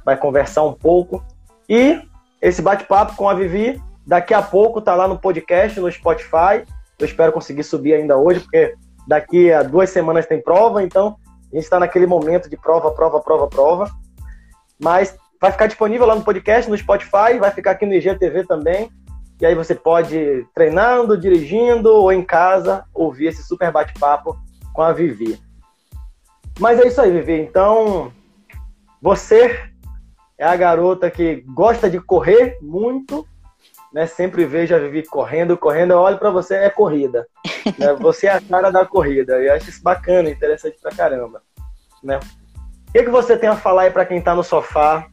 Vai conversar um pouco. E esse bate-papo com a Vivi, daqui a pouco tá lá no podcast, no Spotify. Eu espero conseguir subir ainda hoje, porque daqui a duas semanas tem prova, então a gente está naquele momento de prova, prova, prova, prova. Mas vai ficar disponível lá no podcast, no Spotify, vai ficar aqui no IGTV também. E aí você pode, treinando, dirigindo ou em casa, ouvir esse super bate-papo com a Vivi. Mas é isso aí, Vivi. Então, você é a garota que gosta de correr muito, né? Sempre vejo a Vivi correndo, correndo. Eu olho para você, é corrida. Né? [LAUGHS] Você é a cara da corrida. E eu acho isso bacana, interessante pra caramba. Né? O que, que você tem a falar aí para quem está no sofá,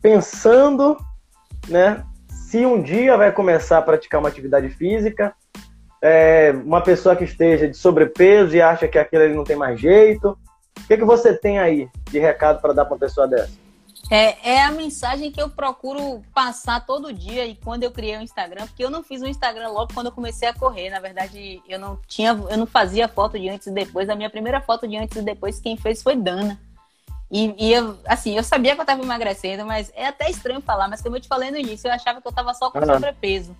pensando, né? Se um dia vai começar a praticar uma atividade física, é, uma pessoa que esteja de sobrepeso e acha que aquilo ali não tem mais jeito, o que, que você tem aí de recado para dar para uma pessoa dessa? É, é a mensagem que eu procuro passar todo dia e quando eu criei o Instagram, porque eu não fiz o Instagram logo quando eu comecei a correr. Na verdade, eu não tinha, eu não fazia foto de antes e depois. A minha primeira foto de antes e depois quem fez foi Dana. E, e eu, assim, eu sabia que eu estava emagrecendo, mas é até estranho falar, mas como eu te falei no início, eu achava que eu estava só com sobrepeso.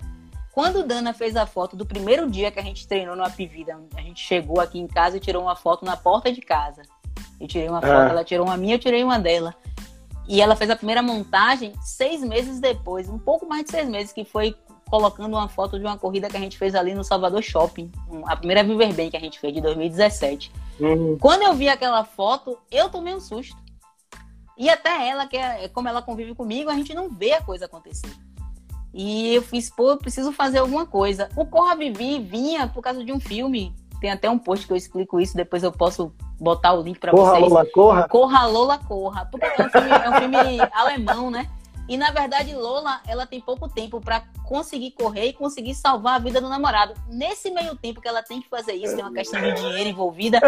Quando Dana fez a foto do primeiro dia que a gente treinou no Apivida, a gente chegou aqui em casa e tirou uma foto na porta de casa. Eu tirei uma foto, ah. ela tirou uma minha, eu tirei uma dela. E ela fez a primeira montagem seis meses depois, um pouco mais de seis meses, que foi colocando uma foto de uma corrida que a gente fez ali no Salvador Shopping, a primeira Viver Bem que a gente fez de 2017. Uhum. Quando eu vi aquela foto, eu tomei um susto. E até ela, que é como ela convive comigo, a gente não vê a coisa acontecer. E eu fiz, pô, eu preciso fazer alguma coisa. O Corra Vivi vinha por causa de um filme. Tem até um post que eu explico isso, depois eu posso botar o link para vocês. Corra Lola Corra? Corra Lola Corra. Porque é um filme, é um filme [LAUGHS] alemão, né? E na verdade, Lola, ela tem pouco tempo para conseguir correr e conseguir salvar a vida do namorado. Nesse meio tempo que ela tem que fazer isso, tem uma questão de dinheiro envolvida,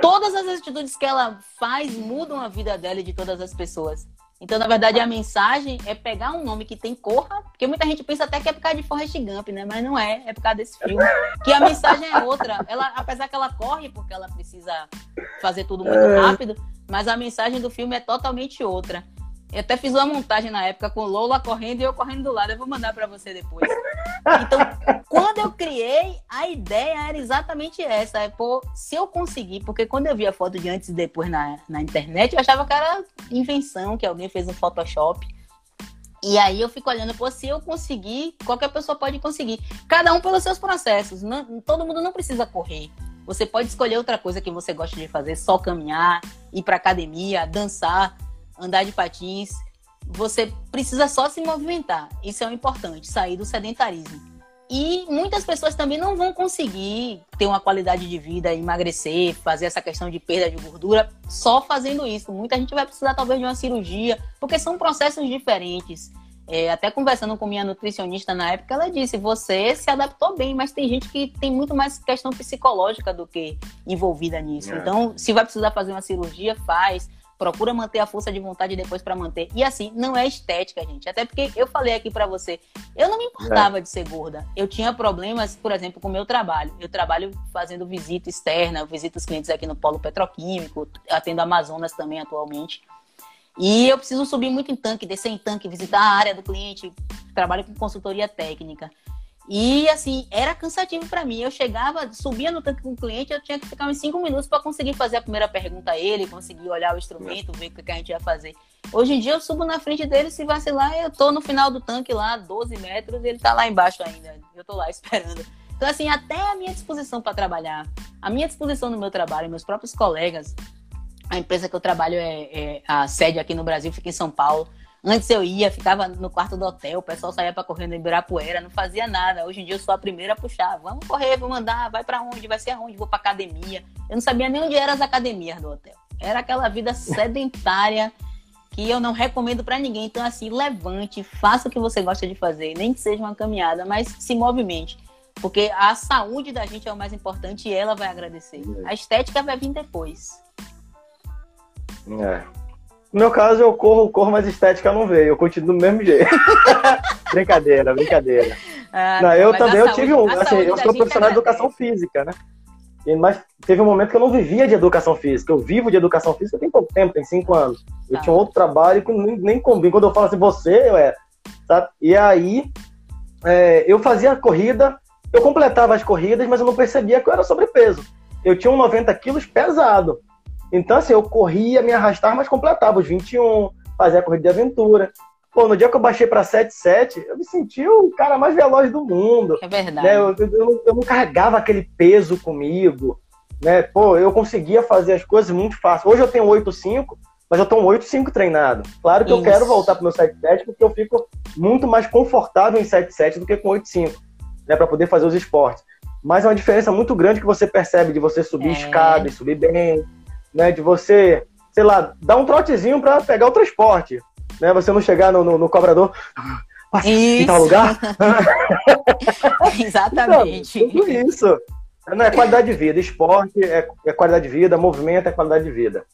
todas as atitudes que ela faz mudam a vida dela e de todas as pessoas. Então, na verdade, a mensagem é pegar um nome que tem corra, porque muita gente pensa até que é por causa de Forrest Gump, né? Mas não é, é por causa desse filme. Que a mensagem é outra. Ela, apesar que ela corre porque ela precisa fazer tudo muito é. rápido, mas a mensagem do filme é totalmente outra. Eu até fiz uma montagem na época com Lola correndo e eu correndo do lado. Eu vou mandar para você depois. Então, [LAUGHS] quando eu criei, a ideia era exatamente essa. É, pô, se eu conseguir, porque quando eu vi a foto de antes e depois na, na internet, eu achava que era invenção, que alguém fez um Photoshop. E aí eu fico olhando, pô, se eu conseguir, qualquer pessoa pode conseguir. Cada um pelos seus processos. Não, todo mundo não precisa correr. Você pode escolher outra coisa que você gosta de fazer, só caminhar, ir para academia, dançar andar de patins, você precisa só se movimentar. Isso é o importante, sair do sedentarismo. E muitas pessoas também não vão conseguir ter uma qualidade de vida, emagrecer, fazer essa questão de perda de gordura só fazendo isso. Muita gente vai precisar talvez de uma cirurgia, porque são processos diferentes. É, até conversando com minha nutricionista na época, ela disse: você se adaptou bem, mas tem gente que tem muito mais questão psicológica do que envolvida nisso. É. Então, se vai precisar fazer uma cirurgia, faz procura manter a força de vontade depois para manter. E assim, não é estética, gente. Até porque eu falei aqui para você, eu não me importava é. de ser gorda. Eu tinha problemas, por exemplo, com o meu trabalho. Eu trabalho fazendo visita externa, visito os clientes aqui no polo petroquímico, atendo Amazonas também atualmente. E eu preciso subir muito em tanque, descer em tanque, visitar a área do cliente, trabalho com consultoria técnica. E assim, era cansativo para mim. Eu chegava, subia no tanque com o cliente, eu tinha que ficar uns cinco minutos para conseguir fazer a primeira pergunta a ele, conseguir olhar o instrumento, ver o que a gente ia fazer. Hoje em dia eu subo na frente dele, se vacilar, eu tô no final do tanque lá, 12 metros, ele tá lá embaixo ainda. Eu tô lá [LAUGHS] esperando. Então, assim, até a minha disposição para trabalhar, a minha disposição no meu trabalho, meus próprios colegas, a empresa que eu trabalho é, é a sede aqui no Brasil, fica em São Paulo. Antes eu ia, ficava no quarto do hotel, o pessoal saía para correr no Ibirapuera, não fazia nada. Hoje em dia eu sou a primeira a puxar. Vamos correr, vamos andar, vai para onde, vai ser aonde, vou para academia. Eu não sabia nem onde eram as academias do hotel. Era aquela vida sedentária que eu não recomendo para ninguém. Então assim, levante, faça o que você gosta de fazer, nem que seja uma caminhada, mas se movimente. Porque a saúde da gente é o mais importante e ela vai agradecer. A estética vai vir depois. É. No meu caso, eu corro, corro, mas estética não veio. Eu continuo do mesmo jeito. [LAUGHS] brincadeira, brincadeira. Ah, não, eu também eu tive um. Assim, eu sou profissional de educação física, né? Mas teve um momento que eu não vivia de educação física. Eu vivo de educação física tem pouco tempo, tem cinco anos. Eu tá. tinha um outro trabalho que nem, nem combina. Quando eu falo assim, você, eu é. Sabe? E aí, é, eu fazia corrida, eu completava as corridas, mas eu não percebia que eu era sobrepeso. Eu tinha um 90 quilos pesado. Então, assim, eu corria, me arrastava, mas completava os 21, fazia a corrida de aventura. Pô, no dia que eu baixei para 7,7, eu me senti o cara mais veloz do mundo. É verdade. Né? Eu, eu, eu, não carregava aquele peso comigo. Né? Pô, eu conseguia fazer as coisas muito fácil. Hoje eu tenho 8,5, mas eu tô um 8,5 treinado. Claro que Isso. eu quero voltar pro meu 7,7 porque eu fico muito mais confortável em 7,7 do que com 8,5, né? Para poder fazer os esportes. Mas é uma diferença muito grande que você percebe de você subir é. escada e subir bem, né? De você, sei lá, dar um trotezinho para pegar o transporte, né? Você não chegar no, no, no cobrador passa em tal lugar. [LAUGHS] Exatamente. Então, tudo isso. Não, é qualidade de vida. Esporte é, é qualidade de vida, movimento é qualidade de vida.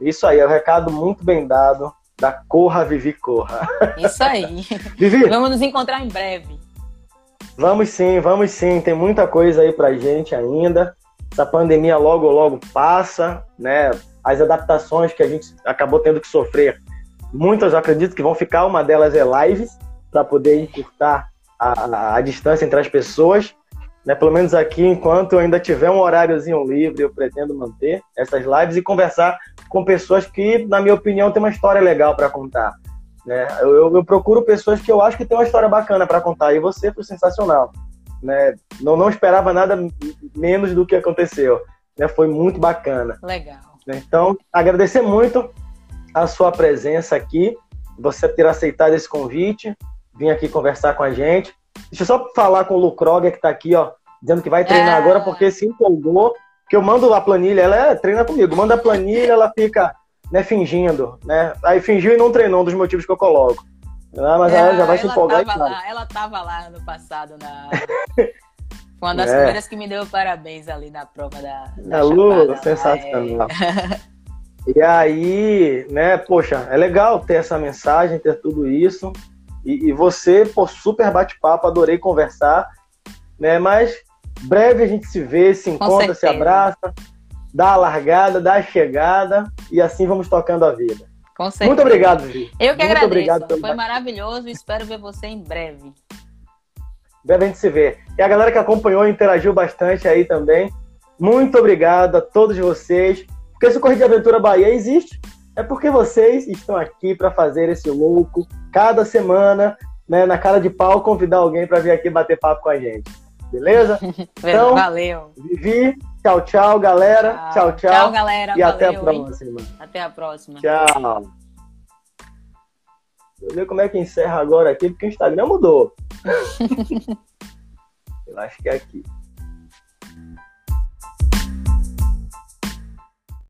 Isso aí, é um recado muito bem dado da Corra, Vivi, Corra. Isso aí. [LAUGHS] Vivi. Vamos nos encontrar em breve. Vamos sim, vamos sim. Tem muita coisa aí pra gente ainda essa pandemia logo, logo passa, né? As adaptações que a gente acabou tendo que sofrer, muitas eu acredito que vão ficar, uma delas é lives, para poder encurtar a, a, distância entre as pessoas. Né? Pelo menos aqui, enquanto eu ainda tiver um horáriozinho livre, eu pretendo manter essas lives e conversar com pessoas que, na minha opinião, têm uma história legal para contar. Né? Eu, eu, eu, procuro pessoas que eu acho que tem uma história bacana para contar. E você foi sensacional. Né? Não, não esperava nada menos do que aconteceu. Né? Foi muito bacana. Legal. Né? Então, agradecer muito a sua presença aqui, você ter aceitado esse convite, vir aqui conversar com a gente. Deixa eu só falar com o Lu Kroger, que está aqui, ó, dizendo que vai treinar é... agora, porque se empolgou, que eu mando a planilha, ela é, treina comigo, manda a planilha, ela fica né, fingindo, né? Aí fingiu e não treinou, um dos motivos que eu coloco. Ah, mas é, ela já vai se empolgar. Tava lá, ela estava lá no passado na... [LAUGHS] Foi uma das é. primeiras que me deu parabéns ali na prova da. da a Lu, sensacional. É. E aí, né, poxa, é legal ter essa mensagem, ter tudo isso. E, e você, pô, super bate-papo, adorei conversar, né? Mas breve a gente se vê, se encontra, se abraça, dá a largada, dá a chegada e assim vamos tocando a vida. Com certeza. Muito obrigado, Vi. Eu que Muito agradeço. Obrigado Foi maravilhoso e espero ver você em breve breve a gente se vê. E a galera que acompanhou e interagiu bastante aí também, muito obrigado a todos vocês. Porque esse Corrida de Aventura Bahia existe, é porque vocês estão aqui para fazer esse louco cada semana, né, na cara de pau, convidar alguém para vir aqui bater papo com a gente. [LAUGHS] Beleza? Então, Valeu. Vivi, tchau, tchau, galera. Tchau, tchau. Tchau, tchau galera. E Valeu, até a próxima. Hein? Até a próxima. Tchau. Vou ver como é que encerra agora aqui, porque o Instagram mudou. [LAUGHS] Eu acho que é aqui.